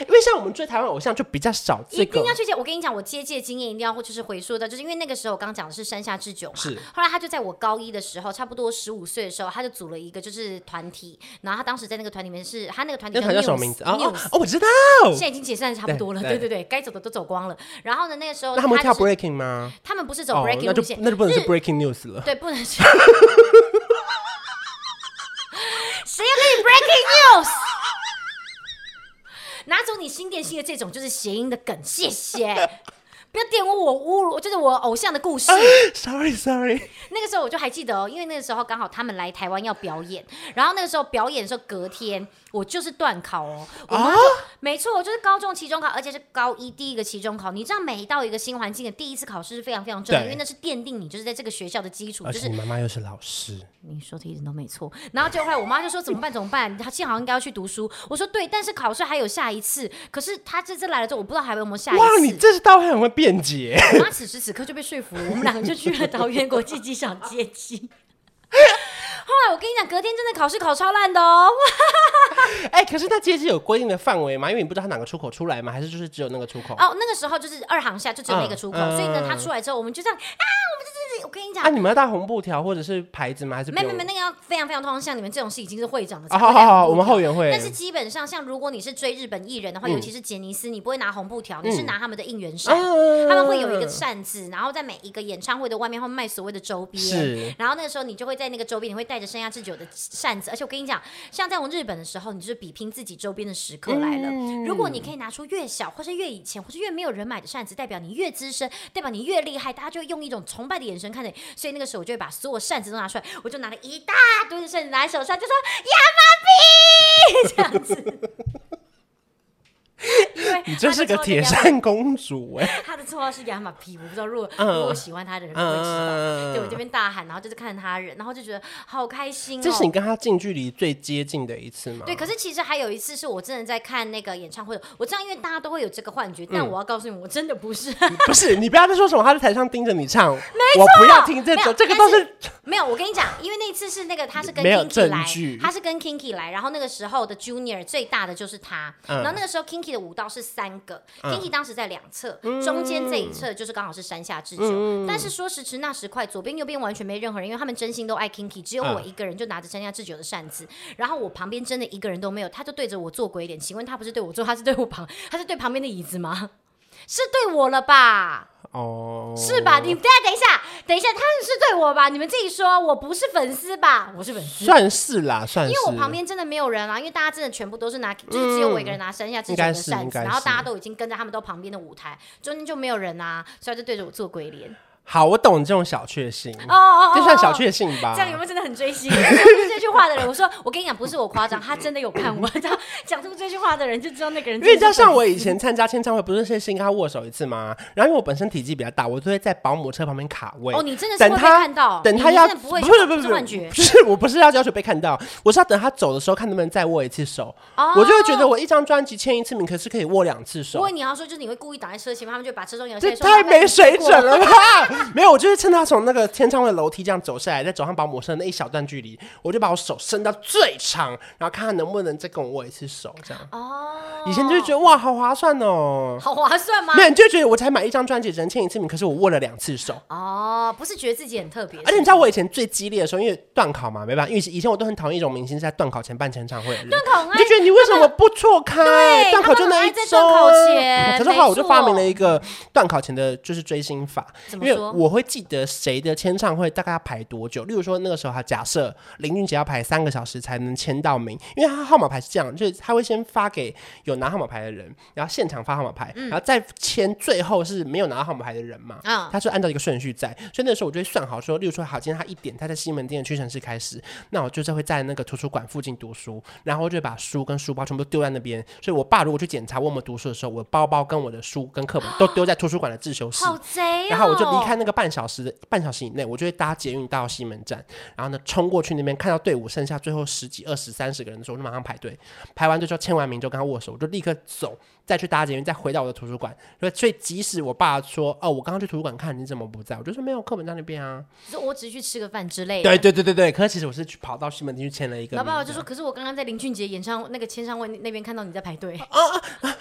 [SPEAKER 2] 因为像我们追台湾偶像就比较少。
[SPEAKER 1] 一定要去接，我跟你讲，我接机的经验一定要，或就是回溯的，就是因为那个时候我刚讲的是山下智久嘛，是。后来他就在我高一的时候，差不多十五岁的时候，他就组了一个就是团体，然后他当时在那个团里面是他那个团体叫什么名字？哦
[SPEAKER 2] 哦，我知道，
[SPEAKER 1] 现在已经解散差不多了，对对对，该走的都走光了。然后呢，那个时候
[SPEAKER 2] 他们跳 breaking 吗？
[SPEAKER 1] 他们不是走 breaking 路线，
[SPEAKER 2] 那就不能是 breaking news 了，
[SPEAKER 1] 对，不能是。谁要跟你 breaking news？拿走你新电信的这种就是谐音的梗，谢谢。不要玷污我，侮辱就是我偶像的故事。
[SPEAKER 2] Sorry Sorry。
[SPEAKER 1] 那个时候我就还记得哦，因为那个时候刚好他们来台湾要表演，然后那个时候表演的时候隔天。我就是断考哦，我妈就、啊、没错，我就是高中期中考，而且是高一第一个期中考。你知道，每到一个新环境的第一次考试是非常非常重要，因为那是奠定你就是在这个学校的基础。就是
[SPEAKER 2] 你妈妈又是老师，
[SPEAKER 1] 你说的一点都没错。然后就后来我妈就说怎么办？怎么办？她幸好应该要去读书。我说对，但是考试还有下一次。可是她这次来了之后，我不知道还有没有下一次。
[SPEAKER 2] 哇，你这是倒还很会辩解。
[SPEAKER 1] 我妈此时此刻就被说服了，我们两个就去了桃园国际机场接机。我跟你讲，隔天真的考试考超烂的哦。
[SPEAKER 2] 哎、欸，可是他接机有规定的范围吗？因为你不知道它哪个出口出来吗？还是就是只有那个出口？
[SPEAKER 1] 哦，那个时候就是二航下就只有那个出口，嗯、所以呢，它出来之后，我们就这样啊，我跟你讲，
[SPEAKER 2] 啊，你们要带红布条或者是牌子吗？还是
[SPEAKER 1] 没没没，那个要非常非常通常，像你们这种是已经是会长的。
[SPEAKER 2] 好好好，我们后援会。
[SPEAKER 1] 但是基本上，像如果你是追日本艺人的话，尤其是杰尼斯，你不会拿红布条，你是拿他们的应援扇。他们会有一个扇子，然后在每一个演唱会的外面会卖所谓的周边。是。然后那个时候你就会在那个周边，你会带着生涯之久的扇子。而且我跟你讲，像在我们日本的时候，你就是比拼自己周边的时刻来了。如果你可以拿出越小，或是越以前，或是越没有人买的扇子，代表你越资深，代表你越厉害，大家就会用一种崇拜的眼神看着。所以那个时候。我就会把所有扇子都拿出来，我就拿了一大堆的扇子拿在手上，就说亚麻皮 这样子。因为
[SPEAKER 2] 你真是个铁扇公主哎！
[SPEAKER 1] 他的绰号是亚马皮，我不知道如果如果我喜欢他的人会不会知道。对我这边大喊，然后就是看着他人，然后就觉得好开心哦。
[SPEAKER 2] 这是你跟他近距离最接近的一次吗？
[SPEAKER 1] 对，可是其实还有一次是我真的在看那个演唱会，我知道因为大家都会有这个幻觉，但我要告诉你，我真的不是。
[SPEAKER 2] 不是，你不要再说什么他在台上盯着你唱，
[SPEAKER 1] 没错，我
[SPEAKER 2] 不要听这个，这个都是
[SPEAKER 1] 没有。我跟你讲，因为那次是那个他是跟 Kinky 来，他是跟 Kinky 来，然后那个时候的 Junior 最大的就是他，然后那个时候 Kinky 的舞蹈是三。个 Kinky 当时在两侧，中间这一侧就是刚好是山下智久。但是说时迟那时快，左边右边完全没任何人，因为他们真心都爱 Kinky，只有我一个人就拿着山下智久的扇子，然后我旁边真的一个人都没有，他就对着我做鬼脸。请问他不是对我做，他是对我旁，他是对旁边的椅子吗？是对我了吧？哦，是吧？你等下等一下，等一下，他们是对我吧？你们自己说，我不是粉丝吧？我是粉丝，
[SPEAKER 2] 算是啦，算是。
[SPEAKER 1] 因为我旁边真的没有人啊，因为大家真的全部都是拿，就是只有我一个人拿山下之前的扇子，然后大家都已经跟在他们都旁边的舞台，中间就没有人啊，所以就对着我做鬼脸。
[SPEAKER 2] 好，我懂这种小确幸
[SPEAKER 1] 哦哦，
[SPEAKER 2] 这算小确幸吧？
[SPEAKER 1] 这样有没有真的很追星？讲这句话的人，我说我跟你讲，不是我夸张，他真的有看我。他讲出这句话的人就知道那个人。因
[SPEAKER 2] 为你知道，像我以前参加签唱会，不是先先跟他握手一次吗？然后因为我本身体积比较大，我都会在保姆车旁边卡位。
[SPEAKER 1] 哦，你真的是会被看到？
[SPEAKER 2] 等他要
[SPEAKER 1] 不会
[SPEAKER 2] 不是不是不是不是，我不是要要求被看到，我是要等他走的时候，看能不能再握一次手。哦，我就会觉得我一张专辑签一次名，可是可以握两次手。
[SPEAKER 1] 不过你要说，就是你会故意挡在车前面，他们就把车中摇
[SPEAKER 2] 这太没水准了吧？没有，我就是趁他从那个天窗的楼梯这样走下来，再走上保姆车那一小段距离，我就把我手伸到最长，然后看他能不能再跟我握一次手，这样。哦。以前就觉得哇，好划算哦。
[SPEAKER 1] 好划算吗？
[SPEAKER 2] 没有，你就觉得我才买一张专辑，只能签一次名，可是我握了两次手。
[SPEAKER 1] 哦，不是觉得自己很特别。
[SPEAKER 2] 而且你知道我以前最激烈的时候，因为段考嘛，没办法，因为以前我都很讨厌一种明星是在段考前办签唱会的人。
[SPEAKER 1] 段考，
[SPEAKER 2] 你就觉得你为什么不错开？对，段考就那一周。段考前。可是后来我就发明了一个段考前的就是追星法，因为我会记得谁的签唱会大概要排多久。例如说那个时候，他假设林俊杰要排三个小时才能签到名，因为他号码牌是这样，就是他会先发给有拿号码牌的人，然后现场发号码牌，然后再签最后是没有拿到号码牌的人嘛。啊，他是按照一个顺序在，所以那时候我就会算好说，例如说好，今天他一点他在西门町的屈臣氏开始，那我就是会在那个图书馆附近读书，然后就会把书跟书包全部丢在那边。所以我爸如果去检查我们读书的时候，我包包跟我的书跟课本都丢在图书馆的自修室，
[SPEAKER 1] 好贼哦，
[SPEAKER 2] 然后我就离开那个半小时的半小时以内，我就会搭捷运到西门站，然后呢冲过去那边看到队伍剩下最后十几、二十、三十个人的时候，我就马上排队，排完队之后签完名就跟他握手，我就立刻走，再去搭捷运，再回到我的图书馆。所以即使我爸说哦，我刚刚去图书馆看你怎么不在，我就说没有课本在那边啊，
[SPEAKER 1] 就我只是去吃个饭之类的。
[SPEAKER 2] 对对对对对，可是其实我是去跑到西门町去签了一
[SPEAKER 1] 个。老爸爸就说，可是我刚刚在林俊杰演唱那个签唱会那边看到你在排队。啊啊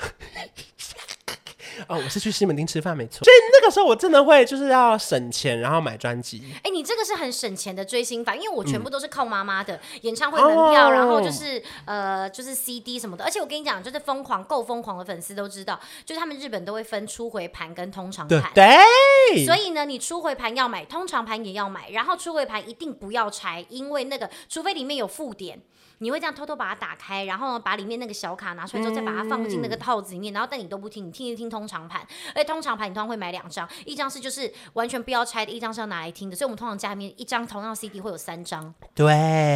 [SPEAKER 2] 哦，我是去西门町吃饭，没错。所以那个时候我真的会就是要省钱，然后买专辑。
[SPEAKER 1] 哎、欸，你这个是很省钱的追星法，因为我全部都是靠妈妈的演唱会门票，嗯、然后就是呃就是 CD 什么的。而且我跟你讲，就是疯狂够疯狂的粉丝都知道，就是他们日本都会分初回盘跟通常盘。
[SPEAKER 2] 对。
[SPEAKER 1] 所以呢，你初回盘要买，通常盘也要买，然后初回盘一定不要拆，因为那个除非里面有附点。你会这样偷偷把它打开，然后呢，把里面那个小卡拿出来之后，再把它放进那个套子里面，嗯、然后但你都不听，你听一听通常盘，而且通常盘你通常会买两张，一张是就是完全不要拆的，一张是要拿来听的，所以我们通常家里面一张同样 CD 会有三张，
[SPEAKER 2] 对，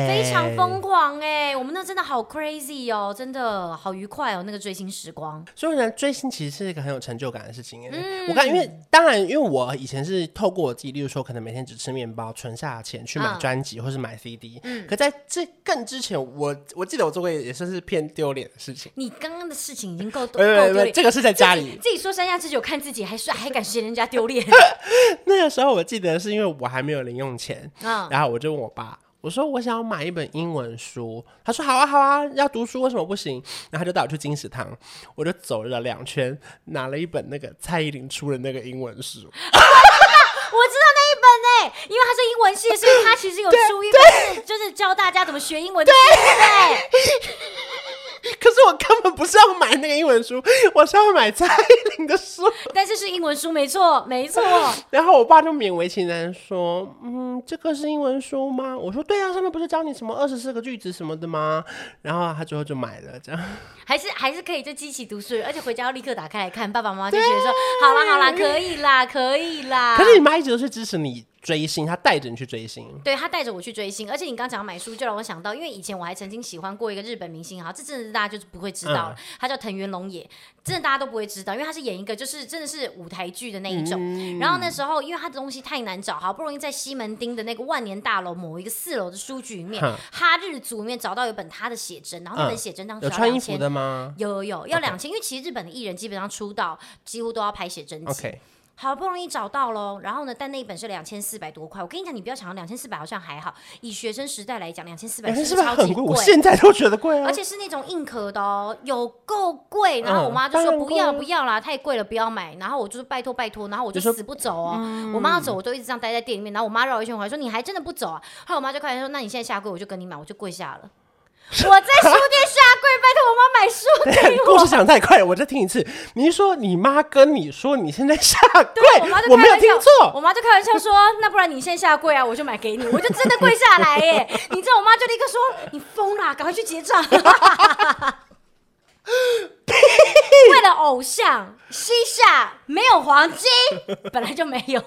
[SPEAKER 1] 非常疯狂哎、欸，我们那真的好 crazy 哦，真的好愉快哦，那个追星时光。
[SPEAKER 2] 所以呢，追星其实是一个很有成就感的事情哎、欸。嗯、我看，因为当然，因为我以前是透过我自己，例如说可能每天只吃面包，存下钱去买专辑、嗯、或是买 CD，嗯，可在这更之前，我我记得我。做过也算是偏丢脸的事情。你刚刚的事情已经够 够丢脸，这个是在家里自己说三下之久看自己，还说还敢嫌人家丢脸。那个时候我记得是因为我还没有零用钱，嗯，然后我就问我爸，我说我想要买一本英文书，他说好啊好啊，要读书为什么不行？然后他就带我去金石堂，我就走了两圈，拿了一本那个蔡依林出的那个英文书。我知道本哎、欸，因为他是英文系，所以他其实有出一本，就是教大家怎么学英文的书，对不对？可是我根本不是要买那个英文书，我是要买蔡依林的书。但是是英文书，没错，没错。然后我爸就勉为其难说：“嗯，这个是英文书吗？”我说：“对啊，上面不是教你什么二十四个句子什么的吗？”然后他最后就买了，这样还是还是可以就激起读书，而且回家要立刻打开来看。爸爸妈妈就觉得说：“好啦好啦，可以啦，可以啦。”可是你妈一直都是支持你。追星，他带着你去追星，对，他带着我去追星，而且你刚讲买书，就让我想到，因为以前我还曾经喜欢过一个日本明星哈，这真的是大家就是不会知道了，嗯、他叫藤原龙也，真的大家都不会知道，因为他是演一个就是真的是舞台剧的那一种。嗯、然后那时候，因为他的东西太难找，好不容易在西门町的那个万年大楼某一个四楼的书局里面，嗯、哈日族里面找到一本他的写真，然后那本写真当时要两千。的吗？有有有要两千，因为其实日本的艺人基本上出道几乎都要拍写真集。Okay. 好不容易找到喽，然后呢？但那一本是两千四百多块。我跟你讲，你不要想到两千四百好像还好，以学生时代来讲，两千四百是超级贵。我现在都觉得贵啊！而且是那种硬壳的哦，有够贵。然后我妈就说不要不要啦，太贵了，不要买。然后我就是拜托拜托，然后我就死不走哦。嗯、我妈要走，我都一直这样待在店里面。然后我妈绕一圈回来说：“你还真的不走啊？”后来我妈就开始说：“那你现在下跪，我就跟你买，我就跪下了。”我在书店下跪，拜托我妈买书给我。故事讲太快了，我再听一次。你说你妈跟你说你现在下跪，我妈就我没有听错。我妈就开玩笑说：“那不然你先下跪啊，我就买给你。”我就真的跪下来耶！你知道我妈就立刻说：“你疯了，赶快去结账。” 为了偶像
[SPEAKER 1] 膝下没有黄金，本来就没有。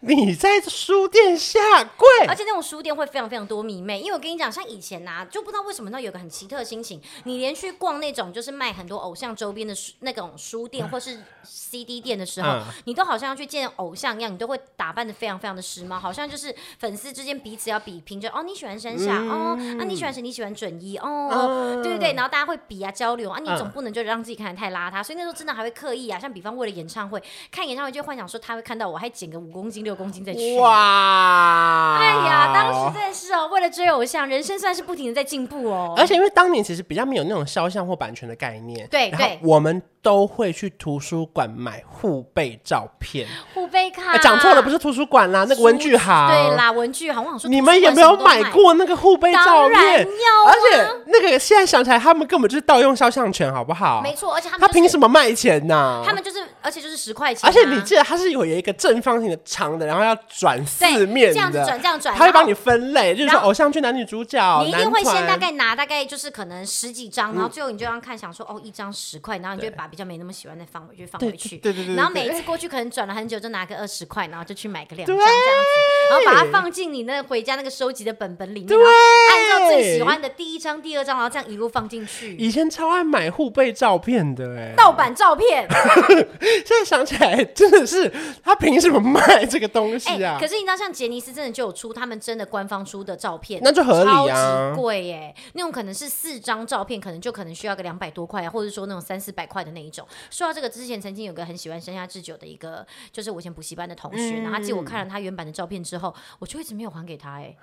[SPEAKER 2] 你在书店下跪，
[SPEAKER 1] 而且那种书店会非常非常多迷妹，因为我跟你讲，像以前呐、啊，就不知道为什么那有个很奇特的心情，你连去逛那种就是卖很多偶像周边的书那种书店 或是 CD 店的时候，嗯、你都好像要去见偶像一样，你都会打扮的非常非常的时髦，好像就是粉丝之间彼此要比拼，就哦你喜欢山下、嗯、哦，啊你喜欢谁？你喜欢准一哦，嗯、对对对，然后大家会比啊交流啊，你总不能就让自己看得太邋遢，所以那时候真的还会刻意。像比方为了演唱会，看演唱会就幻想说他会看到我，还减个五公斤六公斤再去。哇！哎呀，当时真的是哦，为了追偶像，人生算是不停的在进步哦。
[SPEAKER 2] 而且因为当年其实比较没有那种肖像或版权的概念，
[SPEAKER 1] 对对，
[SPEAKER 2] 我们。都会去图书馆买护背照片、
[SPEAKER 1] 护背卡。
[SPEAKER 2] 讲错了，不是图书馆啦，那个文具行。
[SPEAKER 1] 对啦，文具行。我想说，
[SPEAKER 2] 你们有没有买过那个护背照片？
[SPEAKER 1] 要。
[SPEAKER 2] 而且那个现在想起来，他们根本就是盗用肖像权，好不好？
[SPEAKER 1] 没错，而且他们
[SPEAKER 2] 他凭什么卖钱呢？
[SPEAKER 1] 他们就是，而且就是十块钱。
[SPEAKER 2] 而且你记得，它是有一个正方形的长的，然后要转四面
[SPEAKER 1] 这样子转，这样转，
[SPEAKER 2] 他会帮你分类，就是说偶像剧男女主角，
[SPEAKER 1] 你一定会先大概拿大概就是可能十几张，然后最后你就要看，想说哦，一张十块，然后你就把比较没那么喜欢再放。放回去，放回去。对对对。然后每一次过去，可能转了很久，就拿个二十块，然后就去买个两张这样子，然后把它放进你那回家那个收集的本本里面，对，按照最喜欢的第一张、第二张，然后这样一路放进去。
[SPEAKER 2] 以前超爱买护背照片的，哎，
[SPEAKER 1] 盗版照片。
[SPEAKER 2] 现在想起来，真的是他凭什么卖这个东西啊？
[SPEAKER 1] 可是你知道，像杰尼斯真的就有出他们真的官方出的照片，
[SPEAKER 2] 那就合理啊，
[SPEAKER 1] 超级贵哎，那种可能是四张照片，可能就可能需要个两百多块啊，或者说那种三四百块的那一种。说到这个。之前曾经有个很喜欢山下智久的一个，就是我以前补习班的同学，嗯、然后他借我看了他原版的照片之后，我就一直没有还给他，哎，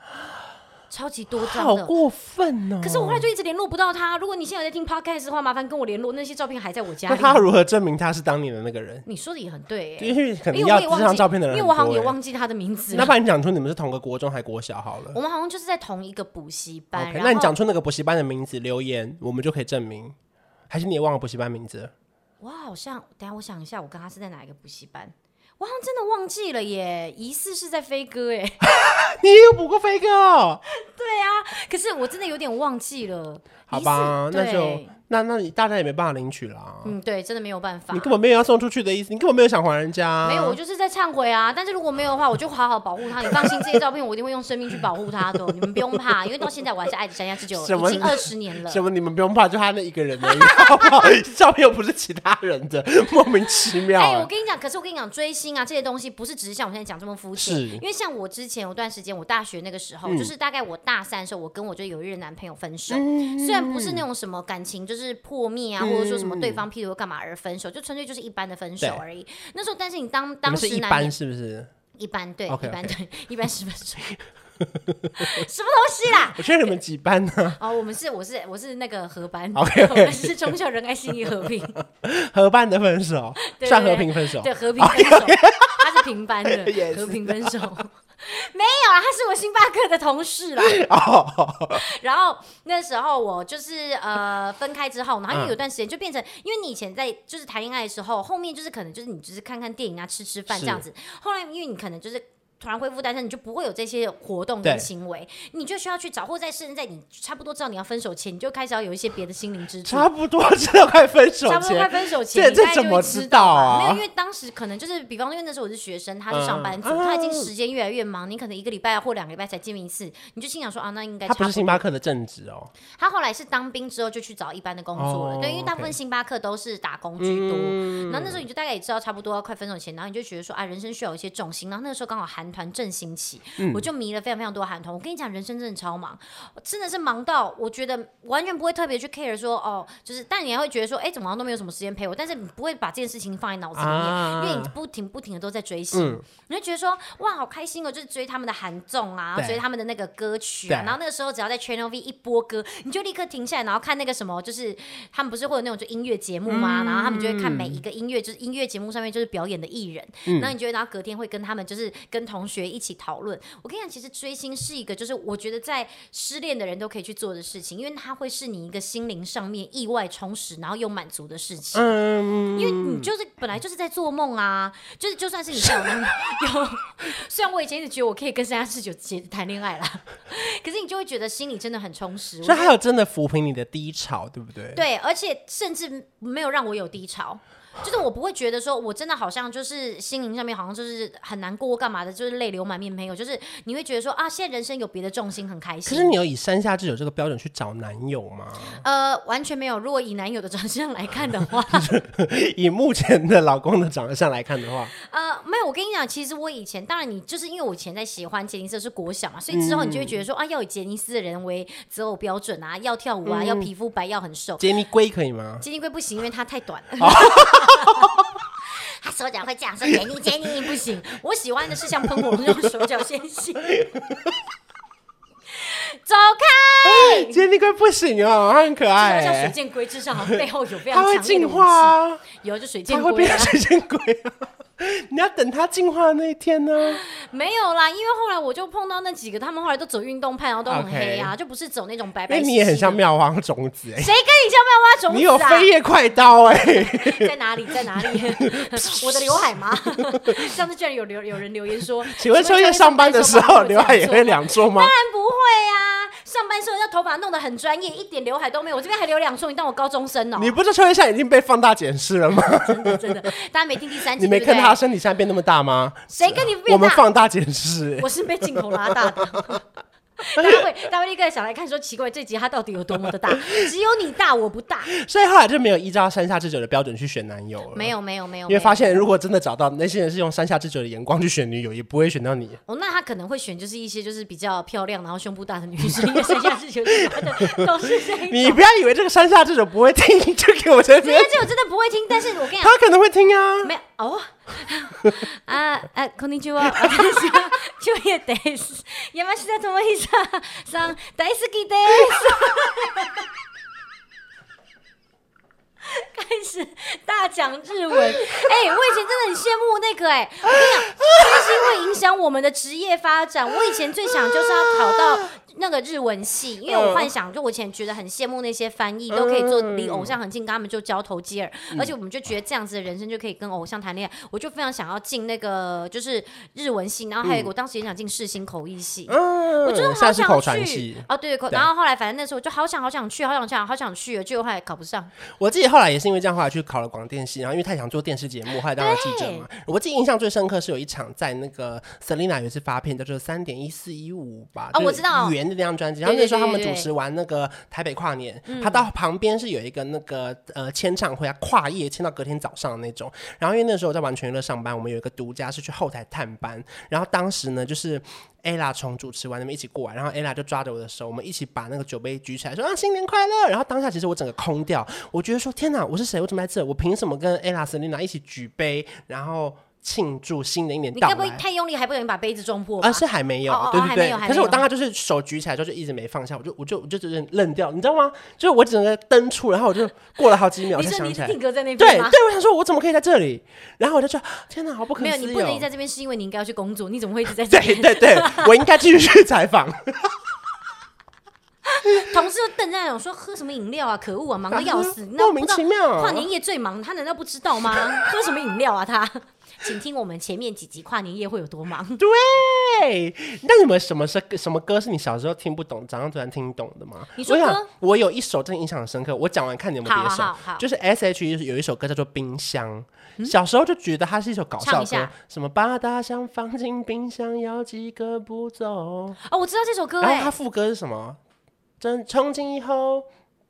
[SPEAKER 1] 超级多张的，
[SPEAKER 2] 好过分哦！
[SPEAKER 1] 可是我后来就一直联络不到他。如果你现在有在听 podcast 的话，麻烦跟我联络，那些照片还在我家里。
[SPEAKER 2] 那他如何证明他是当年的那个人？
[SPEAKER 1] 你说的也很对，
[SPEAKER 2] 因为可能要这张照片的人，
[SPEAKER 1] 因为我好像也忘记他的名字。
[SPEAKER 2] 那把你讲出你们是同个国中还国小好了？
[SPEAKER 1] 我们好像就是在同一个补习班。
[SPEAKER 2] Okay, 那你讲出那个补习班的名字留言，我们就可以证明。还是你也忘了补习班名字？
[SPEAKER 1] 我好像，等下我想一下，我跟他是在哪一个补习班？我好像真的忘记了耶，疑似是在飞哥耶，
[SPEAKER 2] 你也有补过飞哥哦？
[SPEAKER 1] 对啊，可是我真的有点忘记了。
[SPEAKER 2] 好吧，那就。那那你大家也没办法领取啦。
[SPEAKER 1] 嗯，对，真的没有办法。
[SPEAKER 2] 你根本没有要送出去的意思，你根本没有想还人家。
[SPEAKER 1] 没有，我就是在忏悔啊。但是如果没有的话，我就好好保护他。你放心，这些照片我一定会用生命去保护他的，你们不用怕。因为到现在我还是爱着山下智久，已经二十年了。
[SPEAKER 2] 什么？你们不用怕，就他那一个人而已，好不好？照片又不是其他人的，莫名其妙。哎，
[SPEAKER 1] 我跟你讲，可是我跟你讲，追星啊这些东西，不是只是像我现在讲这么肤浅。因为像我之前有段时间，我大学那个时候，就是大概我大三的时候，我跟我就有一任男朋友分手。虽然不是那种什么感情就是破灭。啊，或者说什么对方譬如干嘛而分手，就纯粹就是一般的分手而已。那时候，但是你当当时
[SPEAKER 2] 一般是不是？
[SPEAKER 1] 一般对，一般对，一般十分钟。什么东西啦？
[SPEAKER 2] 我觉得你们几班呢？
[SPEAKER 1] 哦，我们是我是我是那个合班，我们是忠孝仁爱信义和平
[SPEAKER 2] 合班的分手，算和平分手，
[SPEAKER 1] 对和平分手，他是平班的 和平分手。没有啊，他是我星巴克的同事啦。然后那时候我就是呃分开之后，然后因为有段时间就变成，因为你以前在就是谈恋爱的时候，后面就是可能就是你就是看看电影啊，吃吃饭这样子。后来因为你可能就是。突然恢复单身，你就不会有这些活动跟行为，你就需要去找，或在甚至在你差不多知道你要分手前，你就开始要有一些别的心灵支柱。
[SPEAKER 2] 差不多知道快分手，
[SPEAKER 1] 差不多快分手前，
[SPEAKER 2] 这这怎么知道啊？
[SPEAKER 1] 没有，因为当时可能就是，比方说，因为那时候我是学生，他是上班族，嗯、他已经时间越来越忙，你可能一个礼拜或两个礼拜才见面一次，你就心想说啊，那应该他
[SPEAKER 2] 不是星巴克的正职哦。
[SPEAKER 1] 他后来是当兵之后就去找一般的工作了，哦、对，因为大部分星巴克都是打工居多。嗯、然后那时候你就大概也知道，差不多要快分手前，然后你就觉得说啊，人生需要有一些重心。然后那个时候刚好韩团正兴起。嗯、我就迷了非常非常多韩团。我跟你讲，人生真的超忙，真的是忙到我觉得完全不会特别去 care 说哦，就是，但你还会觉得说，哎，怎么好像都没有什么时间陪我？但是你不会把这件事情放在脑子里面，啊、因为你不停不停的都在追星，嗯、你就觉得说哇，好开心哦，就是追他们的韩综啊，对追他们的那个歌曲啊，然后那个时候只要在 Channel V 一播歌，你就立刻停下来，然后看那个什么，就是他们不是会有那种就音乐节目吗？嗯、然后他们就会看每一个音乐，就是音乐节目上面就是表演的艺人，嗯、然后你觉得，然后隔天会跟他们就是跟同学一起讨论。我跟你讲，其实。追星是一个，就是我觉得在失恋的人都可以去做的事情，因为它会是你一个心灵上面意外充实，然后又满足的事情。嗯，因为你就是本来就是在做梦啊，就是就算是你这样 有，虽然我以前一直觉得我可以跟三下智久谈恋爱啦，可是你就会觉得心里真的很充实。
[SPEAKER 2] 所以还有真的抚平你的低潮，对不对？
[SPEAKER 1] 对，而且甚至没有让我有低潮。就是我不会觉得说我真的好像就是心灵上面好像就是很难过干嘛的，就是泪流满面没有，就是你会觉得说啊，现在人生有别的重心，很开心。
[SPEAKER 2] 可是你有以山下智久这个标准去找男友吗？
[SPEAKER 1] 呃，完全没有。如果以男友的长相来看的话，
[SPEAKER 2] 以目前的老公的长相来看的话，
[SPEAKER 1] 呃，没有。我跟你讲，其实我以前当然你就是因为我以前在喜欢杰尼斯是国小嘛，所以之后你就会觉得说、嗯、啊，要以杰尼斯的人为择偶标准啊，要跳舞啊，嗯、要皮肤白，要很瘦。
[SPEAKER 2] 杰尼龟可以吗？
[SPEAKER 1] 杰尼龟不行，因为它太短了。他手脚会这样说：“杰尼，杰尼不行。”我喜欢的是像喷火那种手脚纤细。走开！
[SPEAKER 2] 杰尼龟不行啊，它很可爱，
[SPEAKER 1] 像水箭龟，至少背后有非常强烈的武器。它会进
[SPEAKER 2] 化啊，
[SPEAKER 1] 有就水箭龟，
[SPEAKER 2] 它会变成水箭龟啊。你要等它进化的那一天呢？
[SPEAKER 1] 没有啦，因为后来我就碰到那几个，他们后来都走运动派，然后都很黑啊.就不是走那种白白。
[SPEAKER 2] 你也很像妙蛙种子哎、欸，
[SPEAKER 1] 谁跟你像妙蛙种子啊？
[SPEAKER 2] 你有飞叶快刀哎、欸，
[SPEAKER 1] 在哪里？在哪里？我的刘海吗？上次居然有留有人留言说，
[SPEAKER 2] 请问秋叶上班的时候刘海也会两撮吗？
[SPEAKER 1] 当然不会啊。上班时候要头发弄得很专业，一点刘海都没有。我这边还留两束，你当我高中生哦？
[SPEAKER 2] 你不知道秋叶现在已经被放大检视了吗？
[SPEAKER 1] 真的真的，大家没听第三集，
[SPEAKER 2] 你没看他身体现在变那么大吗？
[SPEAKER 1] 谁跟你变大？
[SPEAKER 2] 我们放大检视，
[SPEAKER 1] 我是被镜头拉大的。大家会，大卫立刻想来看，说奇怪，这集他到底有多么的大？只有你大，我不大。
[SPEAKER 2] 所以后来就没有依照山下智久的标准去选男友了。
[SPEAKER 1] 没有，没有，没有。
[SPEAKER 2] 因为发现，如果真的找到那些人是用山下智久的眼光去选女友，也不会选到你。
[SPEAKER 1] 哦，那他可能会选就是一些就是比较漂亮，然后胸部大的女生。因为山下智久是的都是这。
[SPEAKER 2] 你不要以为这个山下智久不会听，就给我这边。山下
[SPEAKER 1] 智久真的不会听，但是我跟你讲，
[SPEAKER 2] 他可能会听啊。
[SPEAKER 1] 没有哦。啊啊，こんにちは。私は秋叶です。山下智久さん大好きです。开始大讲日文。哎、欸，我以前真的很羡慕那个哎、欸，我跟你讲，追星会影响我们的职业发展。我以前最想就是要考到。 那个日文系，因为我幻想，就我以前觉得很羡慕那些翻译、嗯、都可以做离偶像很近，跟他们就交头接耳、嗯，而且我们就觉得这样子的人生就可以跟偶像谈恋爱。我就非常想要进那个就是日文系，然后还有我当时也想进世新口译系、嗯，我真的好想去。哦，对对，然后后来反正那时候就好想好想去，好想去，好想去，结果后来考不上。
[SPEAKER 2] 我自己后来也是因为这样，后来去考了广电系，然后因为太想做电视节目，后来当了记者嘛。我记得印象最深刻是有一场在那个 Selina 有一次发片叫做三点一四一五吧，
[SPEAKER 1] 哦，我知道，
[SPEAKER 2] 那张专辑，然后那时候他们主持完那个台北跨年，对对对对，他到旁边是有一个那个呃签唱会，啊，跨夜签到隔天早上的那种。然后因为那时候我在完全娱乐上班，我们有一个独家是去后台探班。然后当时呢，就是 Ella 从主持完那边一起过来，然后 Ella 就抓着我的手，我们一起把那个酒杯举起来，说啊新年快乐。然后当下其实我整个空掉，我觉得说天哪，我是谁？我怎么在这？我凭什么跟 Ella、Selina 一起举杯？然后。庆祝新的一年到来，
[SPEAKER 1] 你该不会太用力，还不容易把杯子撞破吧？
[SPEAKER 2] 啊，是还没有，哦、对对对。可是我当时就是手举起来之后就一直没放下，我就我就我就有点愣掉，你知道吗？就是我整个登出，然后我就过了好几秒才想起来。
[SPEAKER 1] 定格在那边
[SPEAKER 2] 对对，我想说，我怎么可以在这里？然后我就说，天哪，好不可思议、哦！
[SPEAKER 1] 没有，你不能一在这边，是因为你应该要去工作，你怎么会一直在这
[SPEAKER 2] 边？对对对，我应该继续去采访。
[SPEAKER 1] 同事就瞪在那种说，喝什么饮料啊？可恶啊，忙得要死！啊、
[SPEAKER 2] 莫名其妙，
[SPEAKER 1] 跨年夜最忙，他难道不知道吗？喝什么饮料啊？他？请听我们前面几集跨年夜会有多忙？
[SPEAKER 2] 对，那你们什么是什么歌是你小时候听不懂，长大突然听懂的吗？
[SPEAKER 1] 你说歌，
[SPEAKER 2] 我，我有一首真的印象很深刻。我讲完看你有没有别的首，就是 S H E 有一首歌叫做《冰箱》，嗯，小时候就觉得它是一首搞笑歌，什么把大象放进冰箱要几个步骤？哦，
[SPEAKER 1] 我知道这首歌，欸，
[SPEAKER 2] 然后它副歌是什么？真从今以后。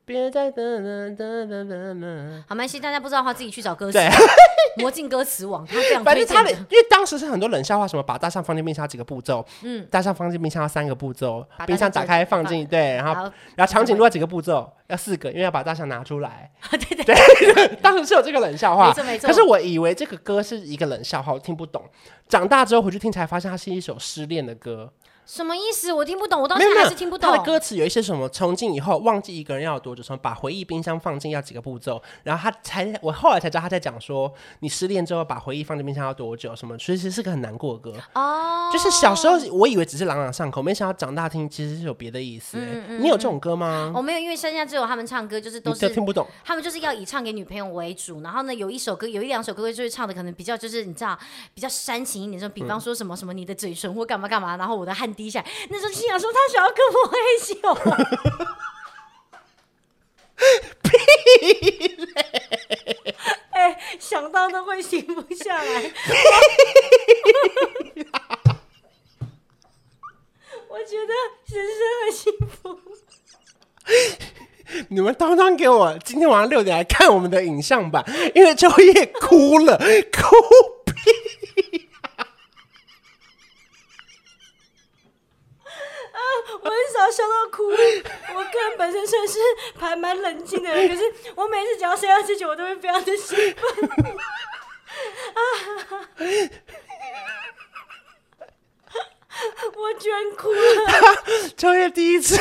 [SPEAKER 2] 别再等等等等等等。
[SPEAKER 1] 好，没关系，大家不知道的话，自己去找歌词。
[SPEAKER 2] 对，
[SPEAKER 1] 魔镜歌词网，他这样。
[SPEAKER 2] 反正他的，因为当时是很多冷笑话，什么把大象放进冰箱几个步骤，嗯，大象放进冰箱要三个步骤，冰箱打开放进，对，然后然后长颈鹿要几个步骤，要四个，因为要把大象拿出来。对 对对，当时是有这个冷笑话，没错没错。可是我以为这个歌是一个冷笑话，我听不懂。长大之后回去听才发现，它是一首失恋的歌。
[SPEAKER 1] 什么意思？我听不懂，我到现在还是听不懂。
[SPEAKER 2] 他的歌词有一些什么？从今以后忘记一个人要有多久？什么把回忆冰箱放进要几个步骤？然后他才，我后来才知道他在讲说，你失恋之后把回忆放进冰箱要多久？什么？其实是个很难过的歌哦。就是小时候我以为只是朗朗上口，没想到长大听其实是有别的意思。嗯嗯。你有这种歌吗？
[SPEAKER 1] 我没有，因为山下只有他们唱歌就是都是
[SPEAKER 2] 听不懂。
[SPEAKER 1] 他们就是要以唱给女朋友为主，然后呢，有一首歌，有一两首歌就是唱的可能比较就是你知道比较煽情一点，就比方说什么什么你的嘴唇或干嘛干嘛，然后我的汗滴下，那时候。心想说他想要跟我害羞，屁！哎，想到都会停不下来。我觉得人生很幸福。
[SPEAKER 2] 你们当当给我今天晚上六点来看我们的影像吧，因为秋叶哭了，哭屁、啊！
[SPEAKER 1] 啊，我很少笑到哭。我个人本身算是还蛮冷静的人，可是我每次讲到剩下之久，我都会非常的兴奋。啊！我居然哭了！
[SPEAKER 2] 秋叶第一次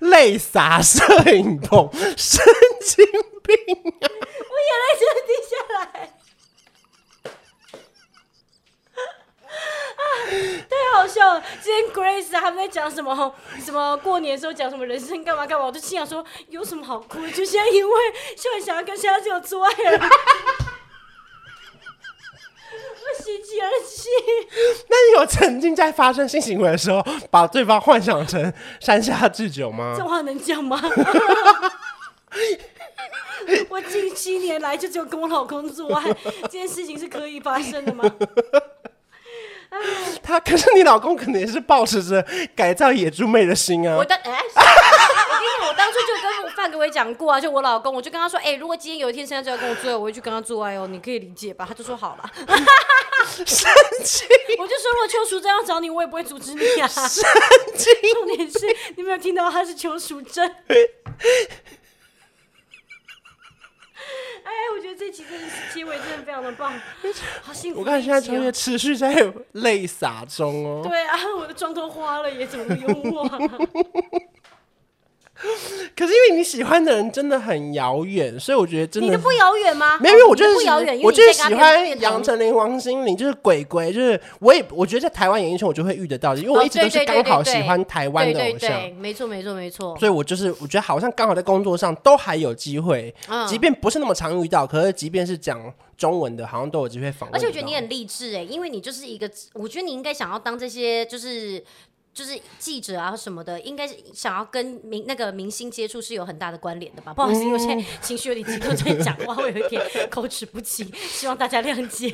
[SPEAKER 2] 泪洒摄影棚，神经病啊！
[SPEAKER 1] 我眼泪真的滴下来。啊，太好笑了！今天 Grace 他们在讲什么？什么过年的时候讲什么人生干嘛干嘛？我就心想说，有什么好哭的？就现在因为就很想要跟现在这种做爱了。喜极而泣。
[SPEAKER 2] 那你有曾经在发生性行为的时候，把对方幻想成山下智久吗？
[SPEAKER 1] 这话能讲吗？我近七年来就只有跟我老公做爱，这件事情是可以发生的吗？
[SPEAKER 2] 他可是你老公，肯定也是抱持着改造野猪妹的心啊。
[SPEAKER 1] 我的哎。我当初就跟范格伟讲过啊，就我老公，我就跟他说，哎、欸，如果今天有一天现在就要跟我做爱，我会去跟他做爱哦，你可以理解吧？他就说好了，
[SPEAKER 2] 神经！
[SPEAKER 1] 我就说，如果邱淑贞要找你，我也不会阻止你啊。
[SPEAKER 2] 神经！
[SPEAKER 1] 重点是你没有听到他是邱淑贞。哎，我觉得这期真的是结尾真的非常的棒，好幸福、哦。
[SPEAKER 2] 我看现在穿越持续在泪洒中哦。
[SPEAKER 1] 对啊，我的妆都花了，也怎么幽默、啊？
[SPEAKER 2] 可是因为你喜欢的人真的很遥远，所以我觉得真的。
[SPEAKER 1] 你的不遥远吗？
[SPEAKER 2] 没有，因为我就是不遥远，我就是喜欢杨丞琳、王心凌，就是鬼鬼，就是我也我觉得在台湾演艺圈我就会遇得到，因为我一直都是刚好喜欢台湾的偶像。
[SPEAKER 1] 没错，没错，没错。
[SPEAKER 2] 所以我就是我觉得好像刚好在工作上都还有机会，即便不是那么常遇到，可是即便是讲中文的，好像都有机会访问。
[SPEAKER 1] 而且我觉得你很励志哎，因为你就是一个，我觉得你应该想要当这些就是。就是记者啊什么的，应该是想要跟明那个明星接触是有很大的关联的吧？不好意思，因为现在情绪有点激动，在讲话会有一点口齿不清，希望大家谅解。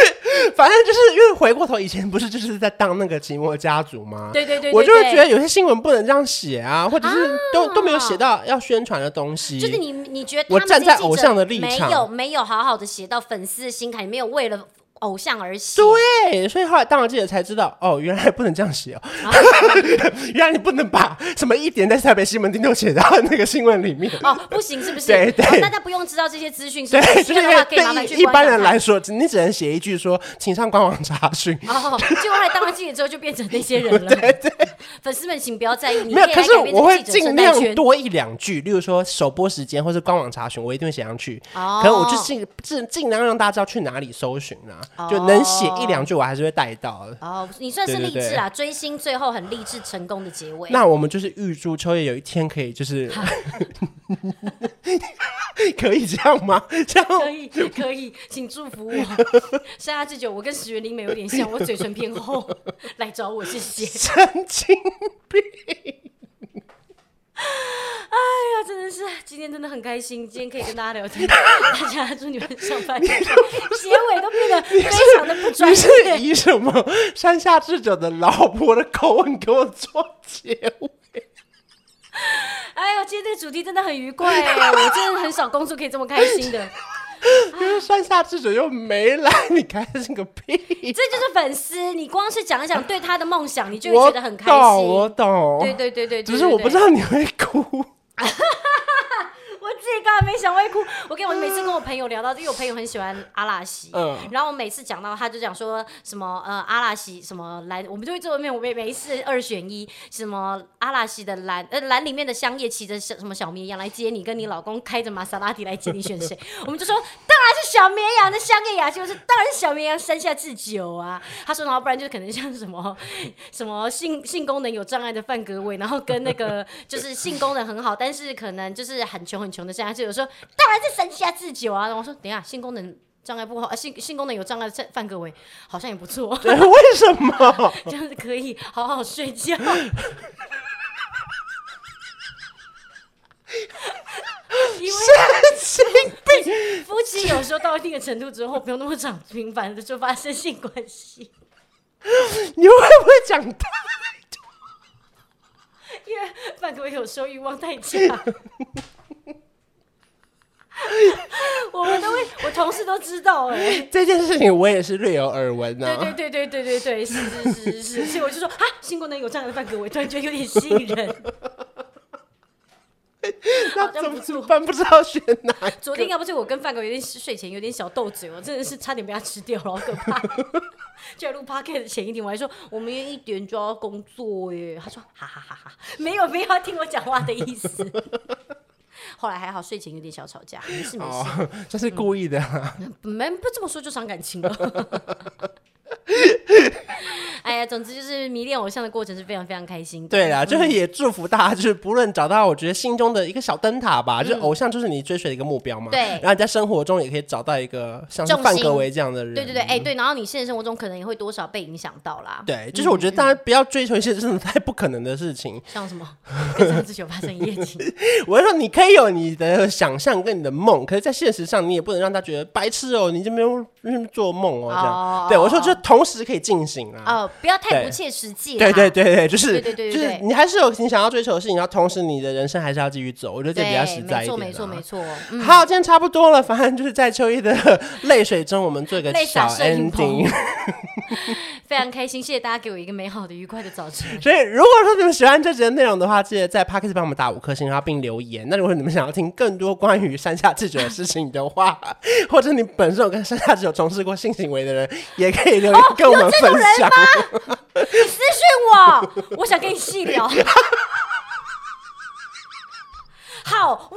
[SPEAKER 2] 反正就是因为回过头以前不是就是在当那个寂寞家族吗？
[SPEAKER 1] 对对对，对，
[SPEAKER 2] 我就会觉得有些新闻不能这样写啊，或者是都、啊、都没有写到要宣传的东西。
[SPEAKER 1] 就是你你觉得
[SPEAKER 2] 我站在偶像的立场，
[SPEAKER 1] 没有没有好好的写到粉丝的心坎，没有为了。偶像而写，
[SPEAKER 2] 对，所以后来当了记者才知道，哦，原来不能这样写哦，啊、原来你不能把什么一点在台北西门町都写到那个新闻里面。
[SPEAKER 1] 哦，不行，是不是？
[SPEAKER 2] 对对，
[SPEAKER 1] 大家不用知道这些资讯，
[SPEAKER 2] 对，就是对一般人来说，
[SPEAKER 1] 你
[SPEAKER 2] 只能写一句说，请上官网查询。
[SPEAKER 1] 哦，结果后来当了记者之后，就变成那些人了。对对，粉丝们请不要在意，
[SPEAKER 2] 没有，可是我会尽量多一两句，例如说首播时间或是官网查询，我一定会写上去。哦，可是我就尽尽尽量让大家知道去哪里搜寻啊，就能写。一两句我还是会带到的。
[SPEAKER 1] 哦，你算是励志啊！追星最后很励志成功的结尾。
[SPEAKER 2] 那我们就是预祝秋叶有一天可以就是，可以这样吗？这样
[SPEAKER 1] 可以可以，请祝福我。山下智久，我跟石原里美有点像，我嘴唇偏厚，来找我谢谢。
[SPEAKER 2] 神经病。
[SPEAKER 1] 哎呀，真的是今天真的很开心，今天可以跟大家聊天。大家祝你们上班。结尾都变得非常的不专业。
[SPEAKER 2] 你是以什么山下智久的老婆的口吻给我做结尾？
[SPEAKER 1] 哎呦，今天这个主题真的很愉快哎，我真的很少工作可以这么开心的。
[SPEAKER 2] 因为山下智久又没来，你开心个屁！
[SPEAKER 1] 这就是粉丝，你光是讲一讲对他的梦想，你就会觉得很开心。
[SPEAKER 2] 我懂，
[SPEAKER 1] 对对对对，
[SPEAKER 2] 只是我不知道你会哭。
[SPEAKER 1] 我自己刚才没想会哭。我跟我每次跟我朋友聊到，因为我朋友很喜欢阿拉西，嗯，然后我每次讲到他就讲说什么呃阿拉西什么蓝，我们就会做面，我们每一次二选一，什么阿拉西的蓝呃蓝里面的香叶骑着小什么小绵羊来接你，跟你老公开着玛莎拉蒂来接你，选谁？我们就说当然是小绵羊的香叶雅就是当然是小绵羊山下智久啊。他说然后不然就可能像什么 什么性性功能有障碍的范格伟，然后跟那个就是性功能很好，但是可能就是很穷很。穷的山下智久说，当然是山下自久啊！然后我说，等一下，性功能障碍不好，啊、性性功能有障碍的范格维好像也不错。
[SPEAKER 2] 对，为什么？
[SPEAKER 1] 这样子可以好好睡觉。因为
[SPEAKER 2] 神经病。
[SPEAKER 1] 夫妻有时候到一定的程度之后，不用那么长频繁的就发生性关系。
[SPEAKER 2] 你会不会讲太多？
[SPEAKER 1] 因为范可伟有时候欲望太强。我们都会，我同事都知道哎、欸，
[SPEAKER 2] 这件事情我也是略有耳闻呢。
[SPEAKER 1] 对对对对对对对，是是是是，所以我就说啊，新功能有这样的范格，我，突然觉得有点吸引人。
[SPEAKER 2] 那怎么怎么办？不知道选哪。
[SPEAKER 1] 昨天要不是我跟范哥有点睡前有点小斗嘴，我真的是差点被他吃掉了，好可怕。就在录 podcast 前一天，我还说我们约一点就要工作耶，他说哈哈哈哈，没有没有要听我讲话的意思。后来还好，睡前有点小吵架，没事没事，
[SPEAKER 2] 哦、这是故意的、啊。
[SPEAKER 1] 没不这么说就伤感情了。哎呀，总之就是迷恋偶像的过程是非常非常开心的。
[SPEAKER 2] 对啦，就是也祝福大家，就是不论找到我觉得心中的一个小灯塔吧，嗯、就是偶像就是你追随的一个目标嘛。对。然后你在生活中也可以找到一个像是范格维这样的人。对对对，哎、欸、对，然后你现实生活中可能也会多少被影响到啦。对，就是我觉得大家不要追求一些真的太不可能的事情，嗯、像什么 跟上次有发生一夜情。我是说你可以有你的想象跟你的梦，可是，在现实上你也不能让他觉得白痴哦，你就没有做梦哦这样。哦、对，我说就同时可以进行啊。哦，不要太不切实际。对对对对，就是对对对，就是你还是有你想要追求的事情，然后同时你的人生还是要继续走，我觉得这比较实在一点。没错没错没错。嗯、好，今天差不多了，反正就是在秋叶的 泪水中，我们做一个小 ending。非常开心，谢谢大家给我一个美好的、愉快的早晨。所以，如果说你们喜欢这集的内容的话，记得在 Podcast 帮我们打五颗星，然后并留言。那如果你们想要听更多关于山下智久的事情的话，或者你本身有跟山下智久从事过性行为的人，也可以留言跟我们分享。哦、你私讯我，我想跟你细聊。好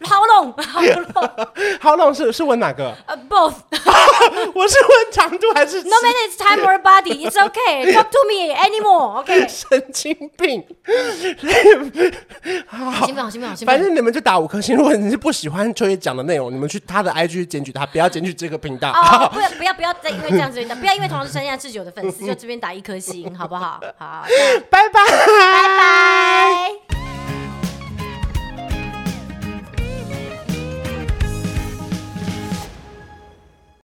[SPEAKER 2] ，Where？How long？How long？How long 是是问哪个？呃、uh,，both。我是问长度还是？No matter it's time or body, it's okay. Talk to me anymore. OK。神经病。好，好，好，反正你们就打五颗星。如果你是不喜欢秋叶讲的内容，你们去他的 IG 检举他，不要检举这个频道。哦，不要不要不要再因为这样子，不要因为同样是山下智久的粉丝，就这边打一颗星，好不好？好，拜拜。